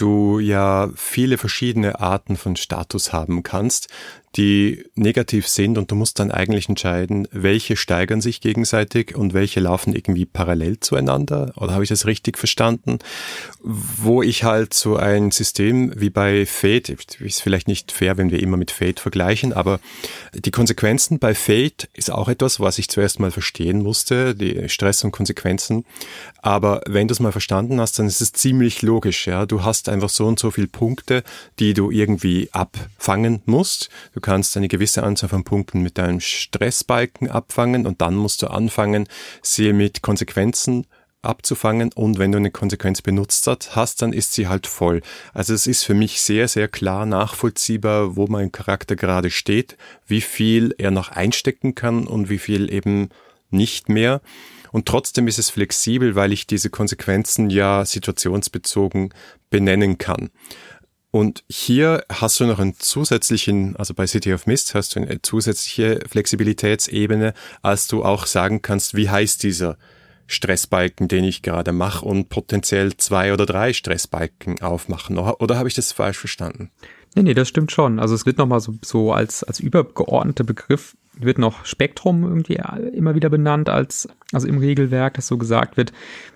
du ja viele verschiedene Arten von Status haben kannst, die negativ sind und du musst dann eigentlich entscheiden, welche steigern sich gegenseitig und welche laufen irgendwie parallel zueinander. Oder habe ich das richtig verstanden? Wo ich halt so ein System wie bei Fate, ist vielleicht nicht fair, wenn wir immer mit Fate vergleichen, aber die Konsequenzen bei Fate ist auch etwas, was ich zuerst mal verstehen musste, die Stress und Konsequenzen. Aber wenn du es mal verstanden hast, dann ist es ziemlich logisch, ja. Du hast einfach so und so viele Punkte, die du irgendwie abfangen musst. Du kannst eine gewisse Anzahl von Punkten mit deinem Stressbalken abfangen und dann musst du anfangen, sie mit Konsequenzen abzufangen und wenn du eine Konsequenz benutzt hast, dann ist sie halt voll. Also es ist für mich sehr, sehr klar nachvollziehbar, wo mein Charakter gerade steht, wie viel er noch einstecken kann und wie viel eben nicht mehr. Und trotzdem ist es flexibel, weil ich diese Konsequenzen ja situationsbezogen benennen kann. Und hier hast du noch einen zusätzlichen, also bei City of Mist hast du eine zusätzliche Flexibilitätsebene, als du auch sagen kannst, wie heißt dieser Stressbalken, den ich gerade mache und potenziell zwei oder drei Stressbalken aufmachen. Oder, habe ich das falsch verstanden? Nee, nee, das stimmt schon. Also es wird nochmal so, so als, als übergeordneter Begriff wird noch Spektrum irgendwie immer wieder benannt als, also im Regelwerk, dass so gesagt wird,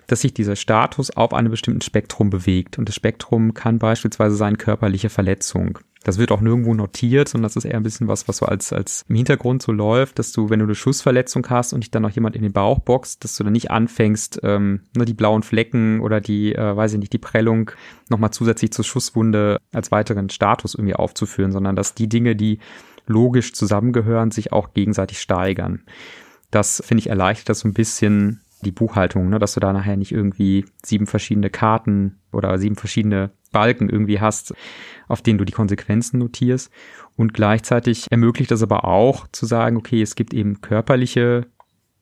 dass sich dieser Status auf einem bestimmten Spektrum bewegt. Und das Spektrum kann beispielsweise sein körperliche Verletzung. Das wird auch nirgendwo notiert, sondern das ist eher ein bisschen was, was so als, als im Hintergrund so läuft, dass du, wenn du eine Schussverletzung hast und dich dann noch jemand in den Bauch boxt, dass du dann nicht anfängst, ähm, nur die blauen Flecken oder die, äh, weiß ich nicht, die Prellung nochmal zusätzlich zur Schusswunde als weiteren Status irgendwie aufzuführen, sondern dass die Dinge, die logisch zusammengehören, sich auch gegenseitig steigern. Das finde ich erleichtert das so ein bisschen die Buchhaltung, ne, dass du da nachher nicht irgendwie sieben verschiedene Karten oder sieben verschiedene Balken irgendwie hast, auf denen du die Konsequenzen notierst. Und gleichzeitig ermöglicht das aber auch zu sagen, okay, es gibt eben körperliche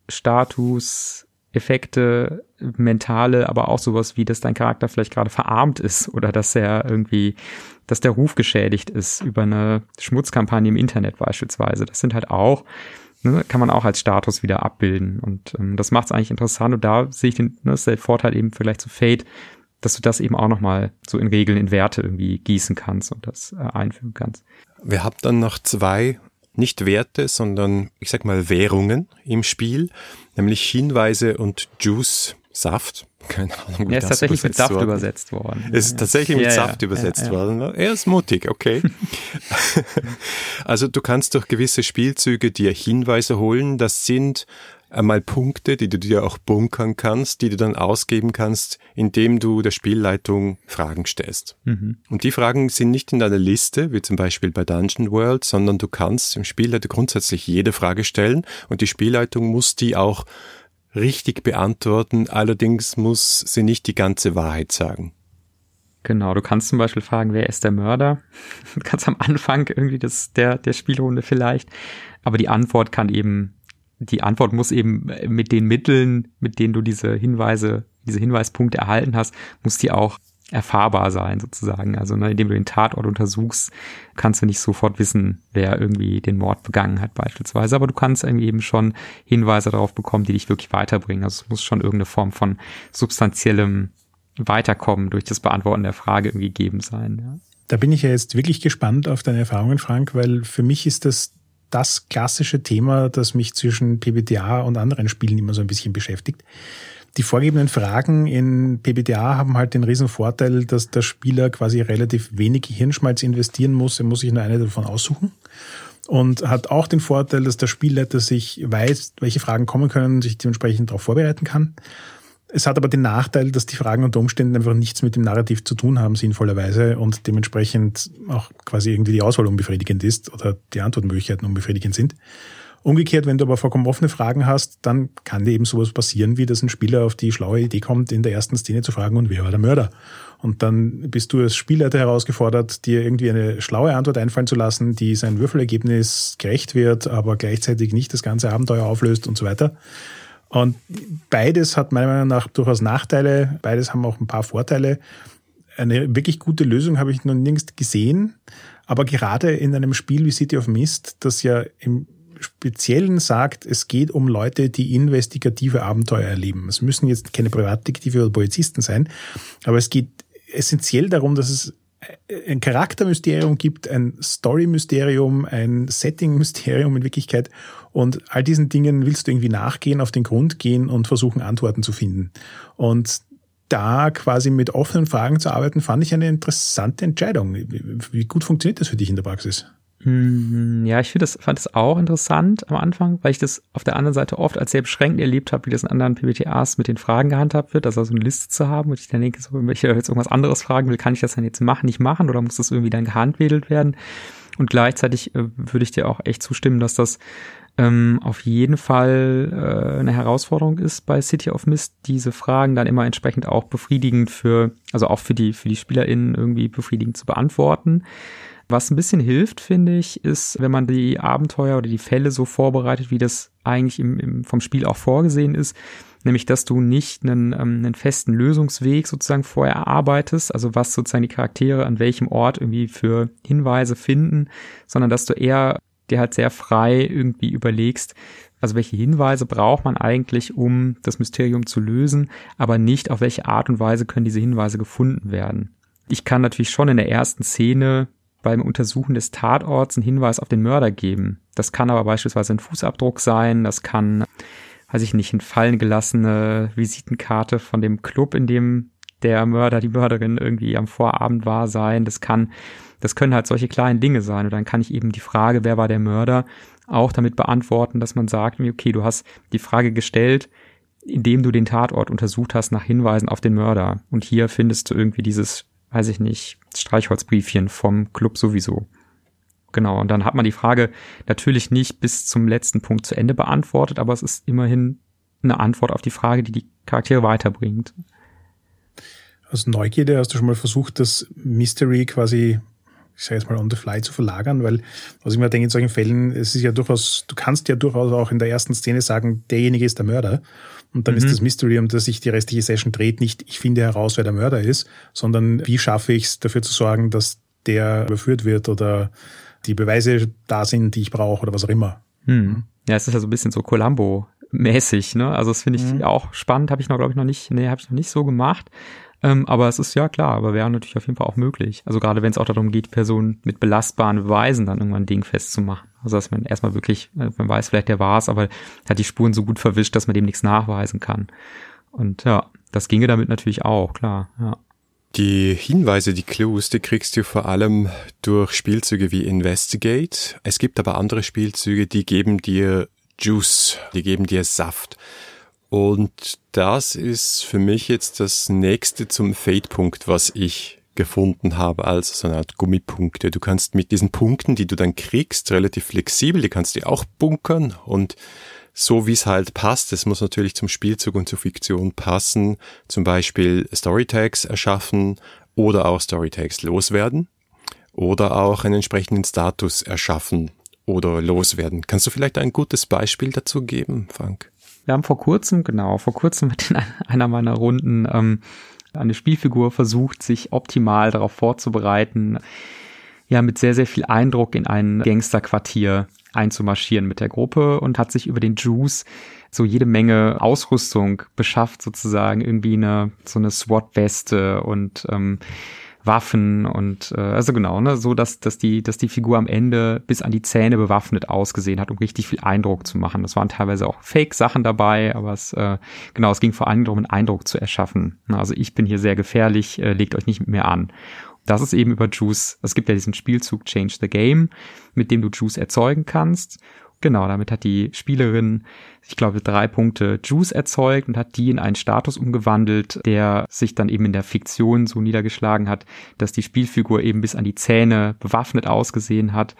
Status, Effekte, mentale, aber auch sowas wie, dass dein Charakter vielleicht gerade verarmt ist oder dass er irgendwie, dass der Ruf geschädigt ist über eine Schmutzkampagne im Internet beispielsweise. Das sind halt auch, ne, kann man auch als Status wieder abbilden und ähm, das macht es eigentlich interessant und da sehe ich den, ne, das ist der Vorteil eben vielleicht zu Fate, dass du das eben auch nochmal so in Regeln, in Werte irgendwie gießen kannst und das äh, einführen kannst. Wir haben dann noch zwei, nicht Werte, sondern ich sag mal Währungen im Spiel, nämlich Hinweise und Juice, Saft. Keine Ahnung, wie ja, ist das tatsächlich mit Saft worden. übersetzt worden. Es ist tatsächlich mit ja, Saft ja, übersetzt worden. Er ist mutig, okay. also du kannst durch gewisse Spielzüge dir Hinweise holen. Das sind einmal Punkte, die du dir auch bunkern kannst, die du dann ausgeben kannst, indem du der Spielleitung Fragen stellst. Mhm. Und die Fragen sind nicht in deiner Liste, wie zum Beispiel bei Dungeon World, sondern du kannst im Spielleiter grundsätzlich jede Frage stellen und die Spielleitung muss die auch richtig beantworten, allerdings muss sie nicht die ganze Wahrheit sagen. Genau, du kannst zum Beispiel fragen, wer ist der Mörder? Kannst am Anfang irgendwie das, der, der Spielrunde vielleicht, aber die Antwort kann eben die Antwort muss eben mit den Mitteln, mit denen du diese Hinweise, diese Hinweispunkte erhalten hast, muss die auch erfahrbar sein sozusagen. Also ne, indem du den Tatort untersuchst, kannst du nicht sofort wissen, wer irgendwie den Mord begangen hat beispielsweise. Aber du kannst eben schon Hinweise darauf bekommen, die dich wirklich weiterbringen. Also es muss schon irgendeine Form von substanziellem Weiterkommen durch das Beantworten der Frage irgendwie geben sein. Ja. Da bin ich ja jetzt wirklich gespannt auf deine Erfahrungen, Frank, weil für mich ist das das klassische Thema, das mich zwischen PBTA und anderen Spielen immer so ein bisschen beschäftigt. Die vorgegebenen Fragen in PBTA haben halt den riesen Vorteil, dass der Spieler quasi relativ wenig Hirnschmalz investieren muss. Er muss sich nur eine davon aussuchen. Und hat auch den Vorteil, dass der Spielleiter sich weiß, welche Fragen kommen können, sich dementsprechend darauf vorbereiten kann. Es hat aber den Nachteil, dass die Fragen unter Umständen einfach nichts mit dem Narrativ zu tun haben, sinnvollerweise, und dementsprechend auch quasi irgendwie die Auswahl unbefriedigend ist oder die Antwortmöglichkeiten unbefriedigend sind. Umgekehrt, wenn du aber vollkommen offene Fragen hast, dann kann dir eben sowas passieren, wie dass ein Spieler auf die schlaue Idee kommt, in der ersten Szene zu fragen, und wer war der Mörder? Und dann bist du als Spielleiter herausgefordert, dir irgendwie eine schlaue Antwort einfallen zu lassen, die sein Würfelergebnis gerecht wird, aber gleichzeitig nicht das ganze Abenteuer auflöst und so weiter. Und beides hat meiner Meinung nach durchaus Nachteile, beides haben auch ein paar Vorteile. Eine wirklich gute Lösung habe ich noch nirgends gesehen, aber gerade in einem Spiel wie City of Mist, das ja im Speziellen sagt, es geht um Leute, die investigative Abenteuer erleben. Es müssen jetzt keine Privatdetektive oder Polizisten sein, aber es geht essentiell darum, dass es ein Charaktermysterium gibt, ein Story-Mysterium, ein Setting-Mysterium in Wirklichkeit. Und all diesen Dingen willst du irgendwie nachgehen, auf den Grund gehen und versuchen, Antworten zu finden. Und da quasi mit offenen Fragen zu arbeiten, fand ich eine interessante Entscheidung. Wie gut funktioniert das für dich in der Praxis? Hm, ja, ich das, fand das auch interessant am Anfang, weil ich das auf der anderen Seite oft als sehr beschränkt erlebt habe, wie das in anderen PBTAs mit den Fragen gehandhabt wird, also so eine Liste zu haben und ich dann denke, so, wenn ich jetzt irgendwas anderes fragen will, kann ich das dann jetzt machen, nicht machen oder muss das irgendwie dann gehandwedelt werden? Und gleichzeitig äh, würde ich dir auch echt zustimmen, dass das ähm, auf jeden Fall äh, eine Herausforderung ist bei City of Mist, diese Fragen dann immer entsprechend auch befriedigend für, also auch für die, für die SpielerInnen irgendwie befriedigend zu beantworten. Was ein bisschen hilft, finde ich, ist, wenn man die Abenteuer oder die Fälle so vorbereitet, wie das eigentlich im, im, vom Spiel auch vorgesehen ist, nämlich dass du nicht einen, ähm, einen festen Lösungsweg sozusagen vorher erarbeitest, also was sozusagen die Charaktere an welchem Ort irgendwie für Hinweise finden, sondern dass du eher dir halt sehr frei irgendwie überlegst, Also welche Hinweise braucht man eigentlich, um das Mysterium zu lösen, aber nicht auf welche Art und Weise können diese Hinweise gefunden werden. Ich kann natürlich schon in der ersten Szene beim Untersuchen des Tatorts einen Hinweis auf den Mörder geben. Das kann aber beispielsweise ein Fußabdruck sein, das kann, weiß ich nicht, eine fallen gelassene Visitenkarte von dem Club, in dem der Mörder, die Mörderin irgendwie am Vorabend war sein. Das kann, das können halt solche kleinen Dinge sein. Und dann kann ich eben die Frage, wer war der Mörder, auch damit beantworten, dass man sagt, okay, du hast die Frage gestellt, indem du den Tatort untersucht hast nach Hinweisen auf den Mörder. Und hier findest du irgendwie dieses, weiß ich nicht, Streichholzbriefchen vom Club sowieso. Genau, und dann hat man die Frage natürlich nicht bis zum letzten Punkt zu Ende beantwortet, aber es ist immerhin eine Antwort auf die Frage, die die Charaktere weiterbringt. Aus Neugierde hast du schon mal versucht, das Mystery quasi ich sage jetzt mal on the fly zu verlagern, weil was ich mir denke in solchen Fällen, es ist ja durchaus, du kannst ja durchaus auch in der ersten Szene sagen, derjenige ist der Mörder. Und dann mhm. ist das Mystery, um das sich die restliche Session dreht, nicht, ich finde heraus, wer der Mörder ist, sondern wie schaffe ich es dafür zu sorgen, dass der überführt wird oder die Beweise da sind, die ich brauche oder was auch immer. Mhm. Ja, es ist ja so ein bisschen so Columbo mäßig, ne? Also das finde ich mhm. auch spannend, habe ich noch glaube ich noch nicht, nee, habe ich noch nicht so gemacht. Ähm, aber es ist ja klar, aber wäre natürlich auf jeden Fall auch möglich. Also gerade wenn es auch darum geht, Personen mit belastbaren Beweisen dann irgendwann ein Ding festzumachen. Also dass man erstmal wirklich, äh, man weiß vielleicht, der war es, aber hat die Spuren so gut verwischt, dass man dem nichts nachweisen kann. Und ja, das ginge damit natürlich auch, klar, ja. Die Hinweise, die Clues, die kriegst du vor allem durch Spielzüge wie Investigate. Es gibt aber andere Spielzüge, die geben dir Juice, die geben dir Saft. Und das ist für mich jetzt das nächste zum Fade-Punkt, was ich gefunden habe, also so eine Art Gummipunkte. Du kannst mit diesen Punkten, die du dann kriegst, relativ flexibel, die kannst du auch bunkern und so wie es halt passt. Es muss natürlich zum Spielzug und zur Fiktion passen. Zum Beispiel Storytags erschaffen oder auch Storytags loswerden oder auch einen entsprechenden Status erschaffen oder loswerden. Kannst du vielleicht ein gutes Beispiel dazu geben, Frank? Wir haben vor kurzem, genau, vor kurzem mit in einer meiner Runden ähm, eine Spielfigur versucht, sich optimal darauf vorzubereiten, ja, mit sehr, sehr viel Eindruck in ein Gangsterquartier einzumarschieren mit der Gruppe und hat sich über den Juice so jede Menge Ausrüstung beschafft, sozusagen irgendwie eine so eine SWAT-Weste und ähm, Waffen und äh, also genau, ne, so dass, dass die, dass die Figur am Ende bis an die Zähne bewaffnet ausgesehen hat, um richtig viel Eindruck zu machen. Das waren teilweise auch Fake-Sachen dabei, aber es äh, genau, es ging vor allem darum, einen Eindruck zu erschaffen. Also ich bin hier sehr gefährlich, äh, legt euch nicht mit mir an. Das ist eben über Juice. Es gibt ja diesen Spielzug Change the Game, mit dem du Juice erzeugen kannst. Genau, damit hat die Spielerin, ich glaube, drei Punkte Juice erzeugt und hat die in einen Status umgewandelt, der sich dann eben in der Fiktion so niedergeschlagen hat, dass die Spielfigur eben bis an die Zähne bewaffnet ausgesehen hat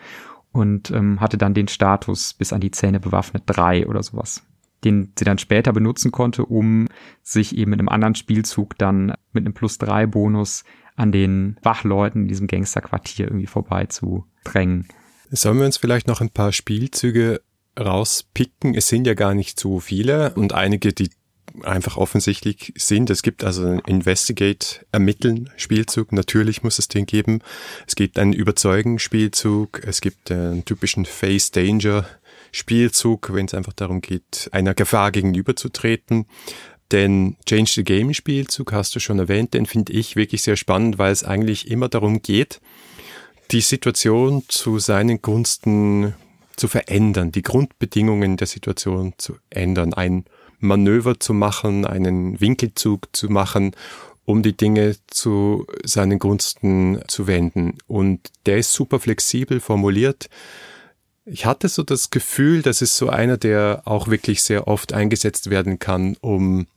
und ähm, hatte dann den Status bis an die Zähne bewaffnet drei oder sowas den sie dann später benutzen konnte, um sich eben in einem anderen Spielzug dann mit einem Plus drei Bonus an den Wachleuten in diesem Gangsterquartier irgendwie vorbeizudrängen. Sollen wir uns vielleicht noch ein paar Spielzüge rauspicken? Es sind ja gar nicht so viele und einige, die einfach offensichtlich sind. Es gibt also einen Investigate, Ermitteln Spielzug. Natürlich muss es den geben. Es gibt einen Überzeugen Spielzug. Es gibt einen typischen Face Danger Spielzug, wenn es einfach darum geht, einer Gefahr gegenüberzutreten. Den Change the Game Spielzug hast du schon erwähnt, den finde ich wirklich sehr spannend, weil es eigentlich immer darum geht, die Situation zu seinen Gunsten zu verändern, die Grundbedingungen der Situation zu ändern, ein Manöver zu machen, einen Winkelzug zu machen, um die Dinge zu seinen Gunsten zu wenden. Und der ist super flexibel formuliert. Ich hatte so das Gefühl, dass es so einer, der auch wirklich sehr oft eingesetzt werden kann, um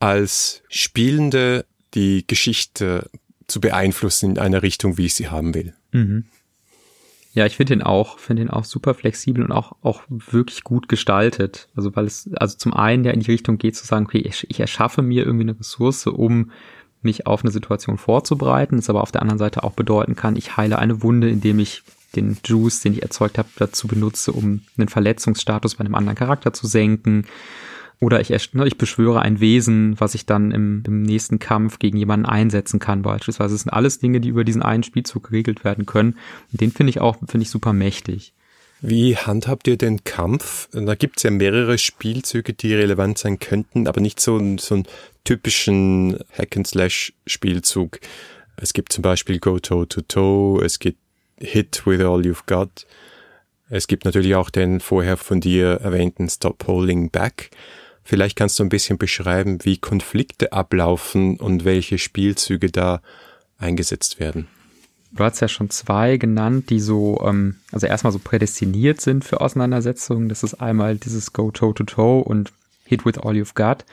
als Spielende die Geschichte zu beeinflussen in einer Richtung, wie ich sie haben will. Mhm. Ja, ich finde ihn auch, finde ihn auch super flexibel und auch, auch wirklich gut gestaltet. Also, weil es, also zum einen ja in die Richtung geht zu sagen, okay, ich, ich erschaffe mir irgendwie eine Ressource, um mich auf eine Situation vorzubereiten, es aber auf der anderen Seite auch bedeuten kann, ich heile eine Wunde, indem ich den Juice, den ich erzeugt habe, dazu benutze, um einen Verletzungsstatus bei einem anderen Charakter zu senken oder ich, ne, ich beschwöre ein Wesen, was ich dann im, im nächsten Kampf gegen jemanden einsetzen kann, beispielsweise. Das sind alles Dinge, die über diesen einen Spielzug geregelt werden können. Und den finde ich auch, finde ich super mächtig. Wie handhabt ihr den Kampf? Da gibt es ja mehrere Spielzüge, die relevant sein könnten, aber nicht so, so einen typischen Hack-and-Slash-Spielzug. Es gibt zum Beispiel Go Toe to Toe, es gibt Hit with All You've Got. Es gibt natürlich auch den vorher von dir erwähnten Stop Holding Back. Vielleicht kannst du ein bisschen beschreiben, wie Konflikte ablaufen und welche Spielzüge da eingesetzt werden. Du hast ja schon zwei genannt, die so, ähm, also erstmal so prädestiniert sind für Auseinandersetzungen. Das ist einmal dieses Go Toe-to-Toe und Hit with All You've Got.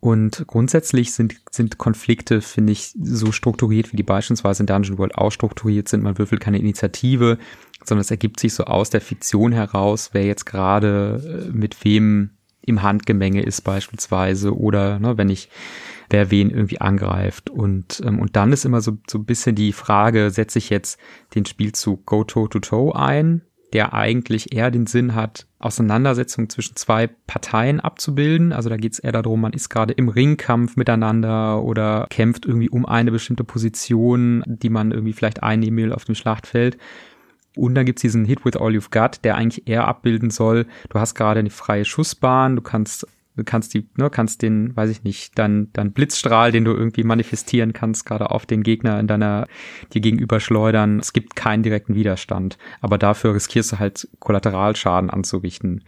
Und grundsätzlich sind, sind Konflikte, finde ich, so strukturiert, wie die beispielsweise in Dungeon World auch strukturiert sind. Man würfelt keine Initiative, sondern es ergibt sich so aus der Fiktion heraus, wer jetzt gerade äh, mit wem im Handgemenge ist beispielsweise oder ne, wenn ich wer wen irgendwie angreift. Und, ähm, und dann ist immer so, so ein bisschen die Frage, setze ich jetzt den Spielzug Go Toe to Toe ein, der eigentlich eher den Sinn hat, Auseinandersetzungen zwischen zwei Parteien abzubilden. Also da geht es eher darum, man ist gerade im Ringkampf miteinander oder kämpft irgendwie um eine bestimmte Position, die man irgendwie vielleicht einnehmen will auf dem Schlachtfeld. Und dann gibt's diesen Hit with All You've Got, der eigentlich eher abbilden soll, du hast gerade eine freie Schussbahn, du kannst Du kannst die, ne, kannst den, weiß ich nicht, dann, dann Blitzstrahl, den du irgendwie manifestieren kannst, gerade auf den Gegner in deiner, dir gegenüber schleudern. Es gibt keinen direkten Widerstand. Aber dafür riskierst du halt Kollateralschaden anzurichten.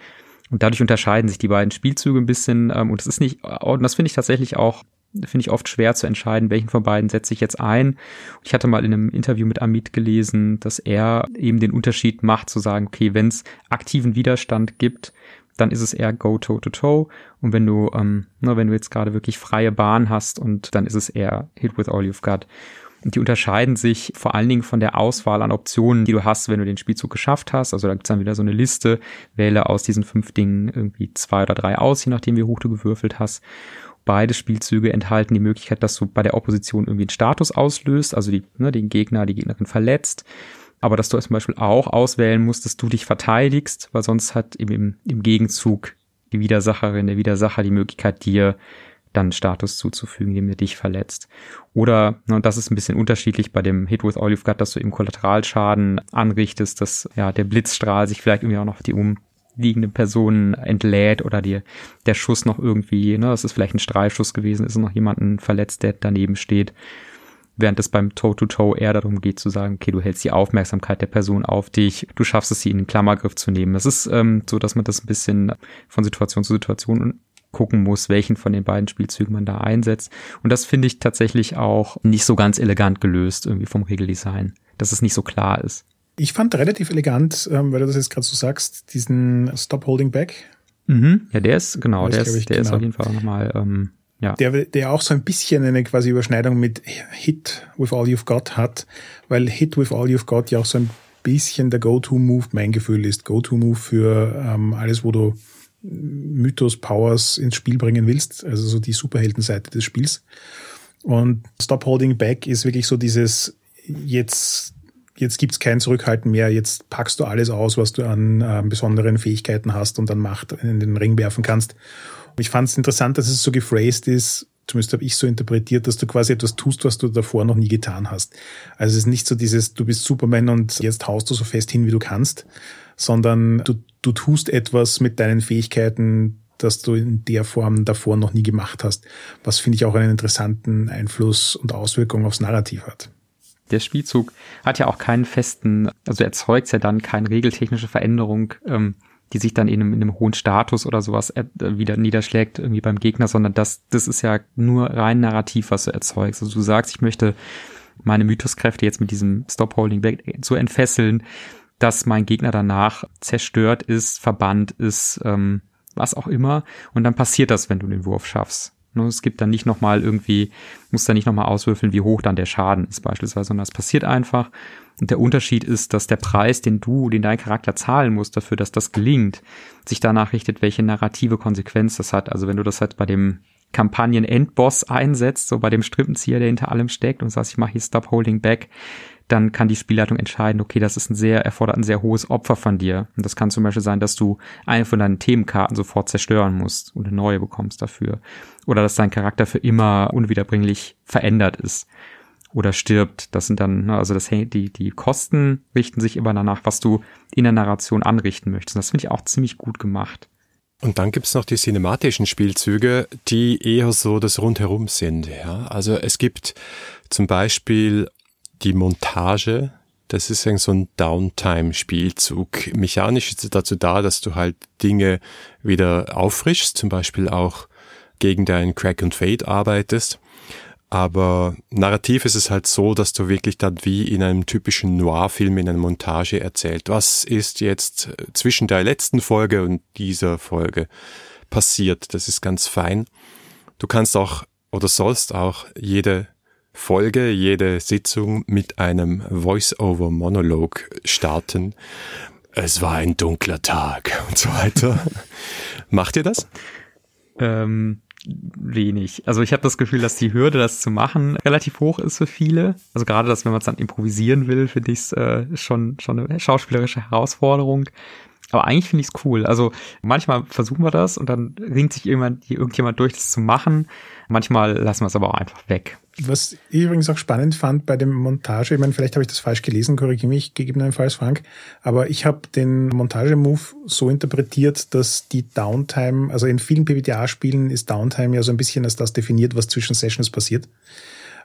Und dadurch unterscheiden sich die beiden Spielzüge ein bisschen. Ähm, und das ist nicht, und das finde ich tatsächlich auch finde ich oft schwer zu entscheiden, welchen von beiden setze ich jetzt ein. Ich hatte mal in einem Interview mit Amit gelesen, dass er eben den Unterschied macht, zu sagen, okay, wenn es aktiven Widerstand gibt, dann ist es eher go toe to toe. Und wenn du, ähm, ne, wenn du jetzt gerade wirklich freie Bahn hast und dann ist es eher hit with all you've got. Und die unterscheiden sich vor allen Dingen von der Auswahl an Optionen, die du hast, wenn du den Spielzug geschafft hast. Also da gibt's dann wieder so eine Liste, wähle aus diesen fünf Dingen irgendwie zwei oder drei aus, je nachdem wie hoch du gewürfelt hast. Beide Spielzüge enthalten die Möglichkeit, dass du bei der Opposition irgendwie einen Status auslöst, also die, ne, den Gegner, die Gegnerin verletzt aber dass du zum Beispiel auch auswählen musst, dass du dich verteidigst, weil sonst hat im, im Gegenzug die Widersacherin, der Widersacher die Möglichkeit, dir dann Status zuzufügen, dem er dich verletzt. Oder, ne, und das ist ein bisschen unterschiedlich bei dem Hit with All You've Got, dass du eben Kollateralschaden anrichtest, dass ja der Blitzstrahl sich vielleicht irgendwie auch noch die umliegende Person entlädt oder dir der Schuss noch irgendwie, ne, das ist vielleicht ein Streifschuss gewesen, ist noch jemanden verletzt, der daneben steht während es beim Toe-to-Toe eher darum geht zu sagen, okay, du hältst die Aufmerksamkeit der Person auf dich, du schaffst es, sie in den Klammergriff zu nehmen. Es ist ähm, so, dass man das ein bisschen von Situation zu Situation gucken muss, welchen von den beiden Spielzügen man da einsetzt. Und das finde ich tatsächlich auch nicht so ganz elegant gelöst, irgendwie vom Regeldesign, dass es nicht so klar ist. Ich fand relativ elegant, ähm, weil du das jetzt gerade so sagst, diesen Stop Holding Back. Mhm. Ja, der ist, genau, der, ist, der genau. ist auf jeden Fall nochmal ähm, ja. Der, der auch so ein bisschen eine quasi Überschneidung mit Hit with All You've Got hat, weil Hit with All You've Got ja auch so ein bisschen der Go-To-Move, mein Gefühl ist. Go-To-Move für ähm, alles, wo du Mythos, Powers ins Spiel bringen willst, also so die Superheldenseite des Spiels. Und Stop Holding Back ist wirklich so dieses, jetzt, jetzt gibt's kein Zurückhalten mehr, jetzt packst du alles aus, was du an äh, besonderen Fähigkeiten hast und an Macht in den Ring werfen kannst. Ich fand es interessant, dass es so gephrased ist, zumindest habe ich so interpretiert, dass du quasi etwas tust, was du davor noch nie getan hast. Also es ist nicht so dieses, du bist Superman und jetzt haust du so fest hin, wie du kannst, sondern du, du tust etwas mit deinen Fähigkeiten, das du in der Form davor noch nie gemacht hast, was finde ich auch einen interessanten Einfluss und Auswirkung aufs Narrativ hat. Der Spielzug hat ja auch keinen festen, also erzeugt ja dann keine regeltechnische Veränderung. Ähm, die sich dann in einem, in einem hohen Status oder sowas äh, wieder niederschlägt irgendwie beim Gegner, sondern das, das ist ja nur rein narrativ, was du erzeugst. Also du sagst, ich möchte meine Mythoskräfte jetzt mit diesem Stop-Holding Back so entfesseln, dass mein Gegner danach zerstört ist, verbannt ist, ähm, was auch immer. Und dann passiert das, wenn du den Wurf schaffst. Ne, es gibt dann nicht nochmal irgendwie, muss dann nicht nochmal auswürfeln, wie hoch dann der Schaden ist beispielsweise, sondern es passiert einfach. Und der Unterschied ist, dass der Preis, den du, den dein Charakter zahlen musst dafür, dass das gelingt, sich danach richtet, welche narrative Konsequenz das hat. Also wenn du das halt bei dem Kampagnen-Endboss einsetzt, so bei dem Strippenzieher, der hinter allem steckt und sagst, ich mache hier Stop Holding Back, dann kann die Spielleitung entscheiden, okay, das ist ein sehr, erfordert ein sehr hohes Opfer von dir. Und das kann zum Beispiel sein, dass du eine von deinen Themenkarten sofort zerstören musst und eine neue bekommst dafür. Oder dass dein Charakter für immer unwiederbringlich verändert ist. oder stirbt. Das sind dann, ne, also das, die, die Kosten richten sich immer danach, was du in der Narration anrichten möchtest. Und das finde ich auch ziemlich gut gemacht. Und dann gibt's noch die cinematischen Spielzüge, die eher so das Rundherum sind. Ja? Also es gibt zum Beispiel die Montage, das ist so ein Downtime-Spielzug. Mechanisch ist es dazu da, dass du halt Dinge wieder auffrischst, zum Beispiel auch gegen deinen Crack und Fade arbeitest. Aber narrativ ist es halt so, dass du wirklich dann wie in einem typischen Noir-Film in einer Montage erzählt. Was ist jetzt zwischen der letzten Folge und dieser Folge passiert? Das ist ganz fein. Du kannst auch oder sollst auch jede Folge, jede Sitzung mit einem Voice-over-Monolog starten. Es war ein dunkler Tag und so weiter. Macht ihr das? Ähm, wenig. Also ich habe das Gefühl, dass die Hürde, das zu machen, relativ hoch ist für viele. Also gerade das, wenn man es dann improvisieren will, finde ich es äh, schon, schon eine schauspielerische Herausforderung. Aber eigentlich finde ich es cool. Also manchmal versuchen wir das und dann ringt sich irgendjemand, irgendjemand durch, das zu machen. Manchmal lassen wir es aber auch einfach weg. Was ich übrigens auch spannend fand bei dem Montage, ich meine, vielleicht habe ich das falsch gelesen, korrigiere mich gegebenenfalls, Frank, aber ich habe den Montagemove so interpretiert, dass die Downtime, also in vielen PBTA-Spielen ist Downtime ja so ein bisschen als das definiert, was zwischen Sessions passiert.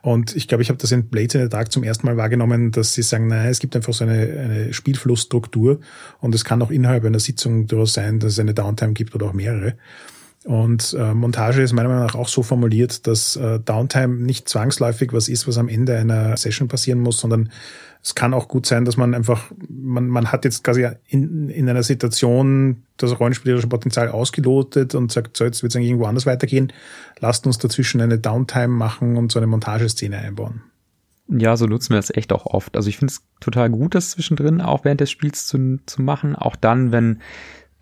Und ich glaube, ich habe das in Blades in the Dark zum ersten Mal wahrgenommen, dass sie sagen, naja, es gibt einfach so eine, eine Spielflussstruktur und es kann auch innerhalb einer Sitzung durchaus sein, dass es eine Downtime gibt oder auch mehrere. Und äh, Montage ist meiner Meinung nach auch so formuliert, dass äh, Downtime nicht zwangsläufig was ist, was am Ende einer Session passieren muss, sondern es kann auch gut sein, dass man einfach, man, man hat jetzt quasi in, in einer Situation das rollenspielerische Potenzial ausgelotet und sagt, so jetzt wird es eigentlich irgendwo anders weitergehen, lasst uns dazwischen eine Downtime machen und so eine Montageszene einbauen. Ja, so nutzen wir das echt auch oft. Also ich finde es total gut, das zwischendrin auch während des Spiels zu, zu machen. Auch dann, wenn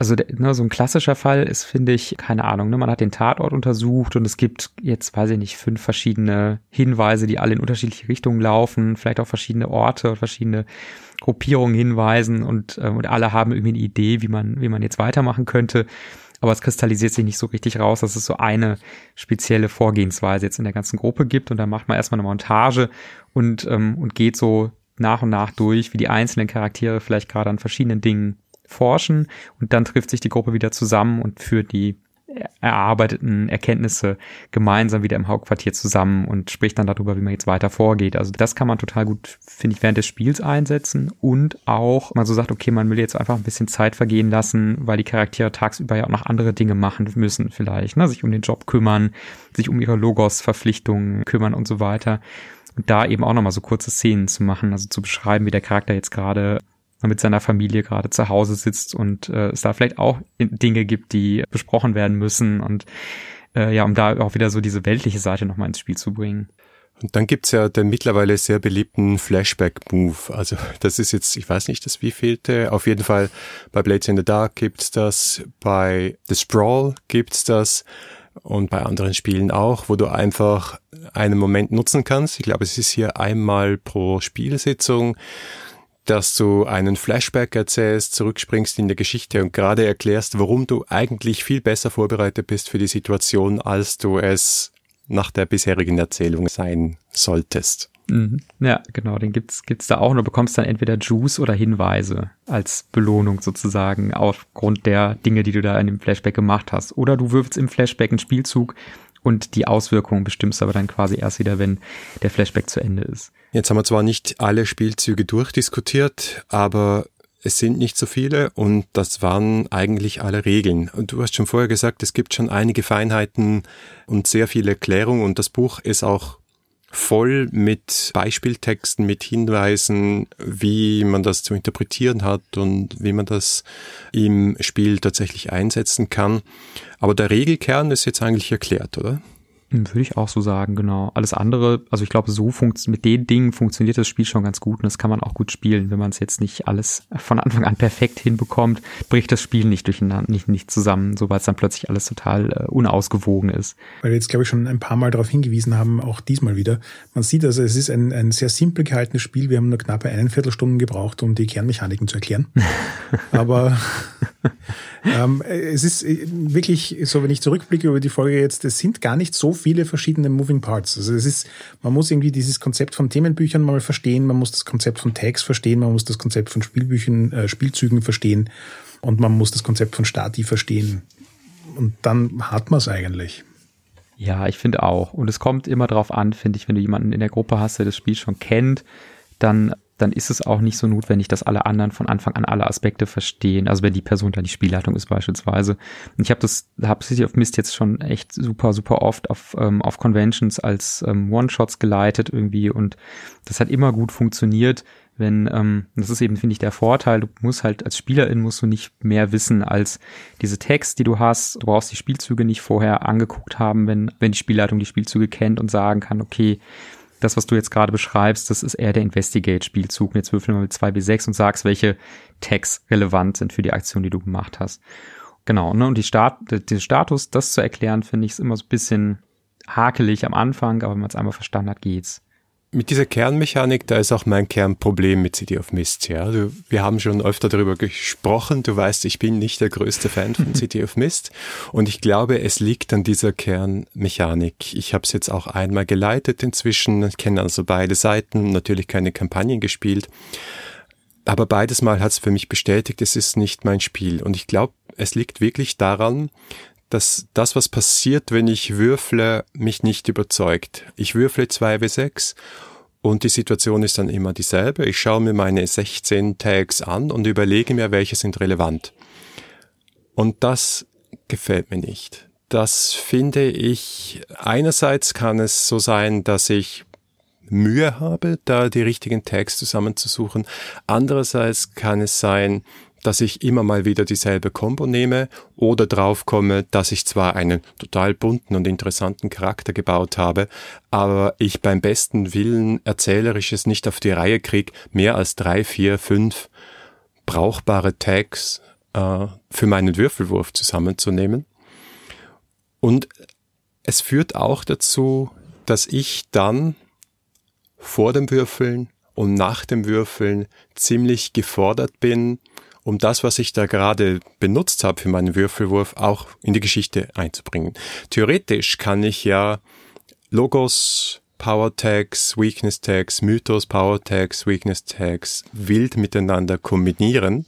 also ne, so ein klassischer Fall ist, finde ich, keine Ahnung, ne, man hat den Tatort untersucht und es gibt jetzt, weiß ich nicht, fünf verschiedene Hinweise, die alle in unterschiedliche Richtungen laufen, vielleicht auch verschiedene Orte, verschiedene Gruppierungen hinweisen und, äh, und alle haben irgendwie eine Idee, wie man, wie man jetzt weitermachen könnte. Aber es kristallisiert sich nicht so richtig raus, dass es so eine spezielle Vorgehensweise jetzt in der ganzen Gruppe gibt. Und dann macht man erstmal eine Montage und, ähm, und geht so nach und nach durch, wie die einzelnen Charaktere vielleicht gerade an verschiedenen Dingen forschen und dann trifft sich die Gruppe wieder zusammen und führt die erarbeiteten Erkenntnisse gemeinsam wieder im Hauptquartier zusammen und spricht dann darüber, wie man jetzt weiter vorgeht. Also das kann man total gut, finde ich, während des Spiels einsetzen und auch man so sagt, okay, man will jetzt einfach ein bisschen Zeit vergehen lassen, weil die Charaktere tagsüber ja auch noch andere Dinge machen müssen vielleicht, ne? sich um den Job kümmern, sich um ihre Logos-Verpflichtungen kümmern und so weiter. Und da eben auch nochmal so kurze Szenen zu machen, also zu beschreiben, wie der Charakter jetzt gerade mit seiner Familie gerade zu Hause sitzt und äh, es da vielleicht auch Dinge gibt, die besprochen werden müssen und äh, ja, um da auch wieder so diese weltliche Seite nochmal ins Spiel zu bringen. Und dann gibt's ja den mittlerweile sehr beliebten Flashback-Move. Also das ist jetzt, ich weiß nicht, das wievielte. Auf jeden Fall bei Blades in the Dark gibt's das, bei The Sprawl gibt's das und bei anderen Spielen auch, wo du einfach einen Moment nutzen kannst. Ich glaube, es ist hier einmal pro Spielsitzung dass du einen Flashback erzählst, zurückspringst in der Geschichte und gerade erklärst, warum du eigentlich viel besser vorbereitet bist für die Situation, als du es nach der bisherigen Erzählung sein solltest. Mhm. Ja, genau, den gibt's gibt's da auch und du bekommst dann entweder Juice oder Hinweise als Belohnung sozusagen aufgrund der Dinge, die du da in dem Flashback gemacht hast. Oder du wirfst im Flashback einen Spielzug und die Auswirkungen bestimmst aber dann quasi erst wieder, wenn der Flashback zu Ende ist. Jetzt haben wir zwar nicht alle Spielzüge durchdiskutiert, aber es sind nicht so viele und das waren eigentlich alle Regeln. Und du hast schon vorher gesagt, es gibt schon einige Feinheiten und sehr viele Erklärungen und das Buch ist auch voll mit Beispieltexten, mit Hinweisen, wie man das zu interpretieren hat und wie man das im Spiel tatsächlich einsetzen kann. Aber der Regelkern ist jetzt eigentlich erklärt, oder? Würde ich auch so sagen, genau. Alles andere, also ich glaube, so funktioniert mit den Dingen funktioniert das Spiel schon ganz gut und das kann man auch gut spielen. Wenn man es jetzt nicht alles von Anfang an perfekt hinbekommt, bricht das Spiel nicht durcheinander, nicht, nicht zusammen, sobald es dann plötzlich alles total äh, unausgewogen ist. Weil wir jetzt, glaube ich, schon ein paar Mal darauf hingewiesen haben, auch diesmal wieder. Man sieht also, es ist ein, ein sehr simpel gehaltenes Spiel. Wir haben nur knappe eine Viertelstunde gebraucht, um die Kernmechaniken zu erklären. Aber ähm, es ist äh, wirklich so, wenn ich zurückblicke über die Folge jetzt, es sind gar nicht so viele verschiedene Moving Parts. Also es ist, man muss irgendwie dieses Konzept von Themenbüchern mal verstehen, man muss das Konzept von Tags verstehen, man muss das Konzept von Spielbüchern, äh, Spielzügen verstehen und man muss das Konzept von Stati verstehen. Und dann hat man es eigentlich. Ja, ich finde auch. Und es kommt immer darauf an, finde ich, wenn du jemanden in der Gruppe hast, der das Spiel schon kennt, dann dann ist es auch nicht so notwendig, dass alle anderen von Anfang an alle Aspekte verstehen. Also wenn die Person da die Spielleitung ist beispielsweise. Und ich habe das, habe City of Mist jetzt schon echt super, super oft auf, ähm, auf Conventions als ähm, One-Shots geleitet irgendwie und das hat immer gut funktioniert. Wenn, ähm, das ist eben, finde ich, der Vorteil, du musst halt als Spielerin musst du nicht mehr wissen als diese Text, die du hast. Du brauchst die Spielzüge nicht vorher angeguckt haben, wenn, wenn die Spielleitung die Spielzüge kennt und sagen kann, okay, das, was du jetzt gerade beschreibst, das ist eher der Investigate-Spielzug. Jetzt würfeln wir mit 2b6 und sagst, welche Tags relevant sind für die Aktion, die du gemacht hast. Genau, ne? Und die Start, den Status, das zu erklären, finde ich, ist immer so ein bisschen hakelig am Anfang, aber wenn man es einmal verstanden hat, geht's mit dieser Kernmechanik, da ist auch mein Kernproblem mit City of Mist. Ja, du, wir haben schon öfter darüber gesprochen. Du weißt, ich bin nicht der größte Fan von City of Mist und ich glaube, es liegt an dieser Kernmechanik. Ich habe es jetzt auch einmal geleitet inzwischen. Kenne also beide Seiten. Natürlich keine Kampagnen gespielt, aber beides Mal hat es für mich bestätigt, es ist nicht mein Spiel. Und ich glaube, es liegt wirklich daran, dass das, was passiert, wenn ich würfle, mich nicht überzeugt. Ich würfle 2w6 und die Situation ist dann immer dieselbe. Ich schaue mir meine 16 Tags an und überlege mir, welche sind relevant. Und das gefällt mir nicht. Das finde ich, einerseits kann es so sein, dass ich Mühe habe, da die richtigen Tags zusammenzusuchen. Andererseits kann es sein, dass ich immer mal wieder dieselbe Combo nehme oder drauf komme, dass ich zwar einen total bunten und interessanten Charakter gebaut habe, aber ich beim besten Willen erzählerisches nicht auf die Reihe krieg, mehr als drei, vier, fünf brauchbare Tags äh, für meinen Würfelwurf zusammenzunehmen. Und es führt auch dazu, dass ich dann vor dem Würfeln und nach dem Würfeln ziemlich gefordert bin, um das, was ich da gerade benutzt habe für meinen Würfelwurf, auch in die Geschichte einzubringen. Theoretisch kann ich ja Logos, Power Tags, Weakness Tags, Mythos, Power Tags, Weakness Tags wild miteinander kombinieren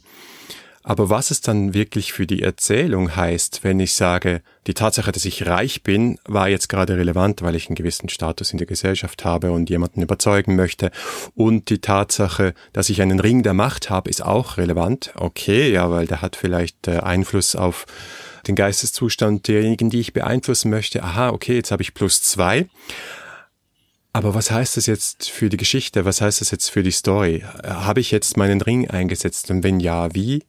aber was es dann wirklich für die Erzählung heißt, wenn ich sage, die Tatsache, dass ich reich bin, war jetzt gerade relevant, weil ich einen gewissen Status in der Gesellschaft habe und jemanden überzeugen möchte. Und die Tatsache, dass ich einen Ring der Macht habe, ist auch relevant. Okay, ja, weil der hat vielleicht äh, Einfluss auf den Geisteszustand derjenigen, die ich beeinflussen möchte. Aha, okay, jetzt habe ich plus zwei. Aber was heißt das jetzt für die Geschichte? Was heißt das jetzt für die Story? Habe ich jetzt meinen Ring eingesetzt und wenn ja, wie?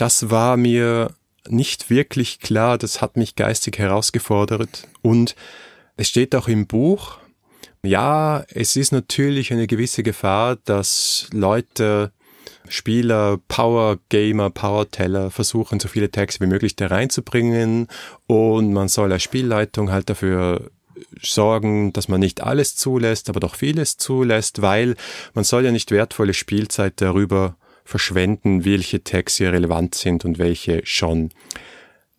das war mir nicht wirklich klar, das hat mich geistig herausgefordert und es steht auch im Buch, ja, es ist natürlich eine gewisse Gefahr, dass Leute, Spieler, Power Gamer, Power Teller versuchen, so viele Tags wie möglich da reinzubringen und man soll als Spielleitung halt dafür sorgen, dass man nicht alles zulässt, aber doch vieles zulässt, weil man soll ja nicht wertvolle Spielzeit darüber verschwenden, welche Tags hier relevant sind und welche schon.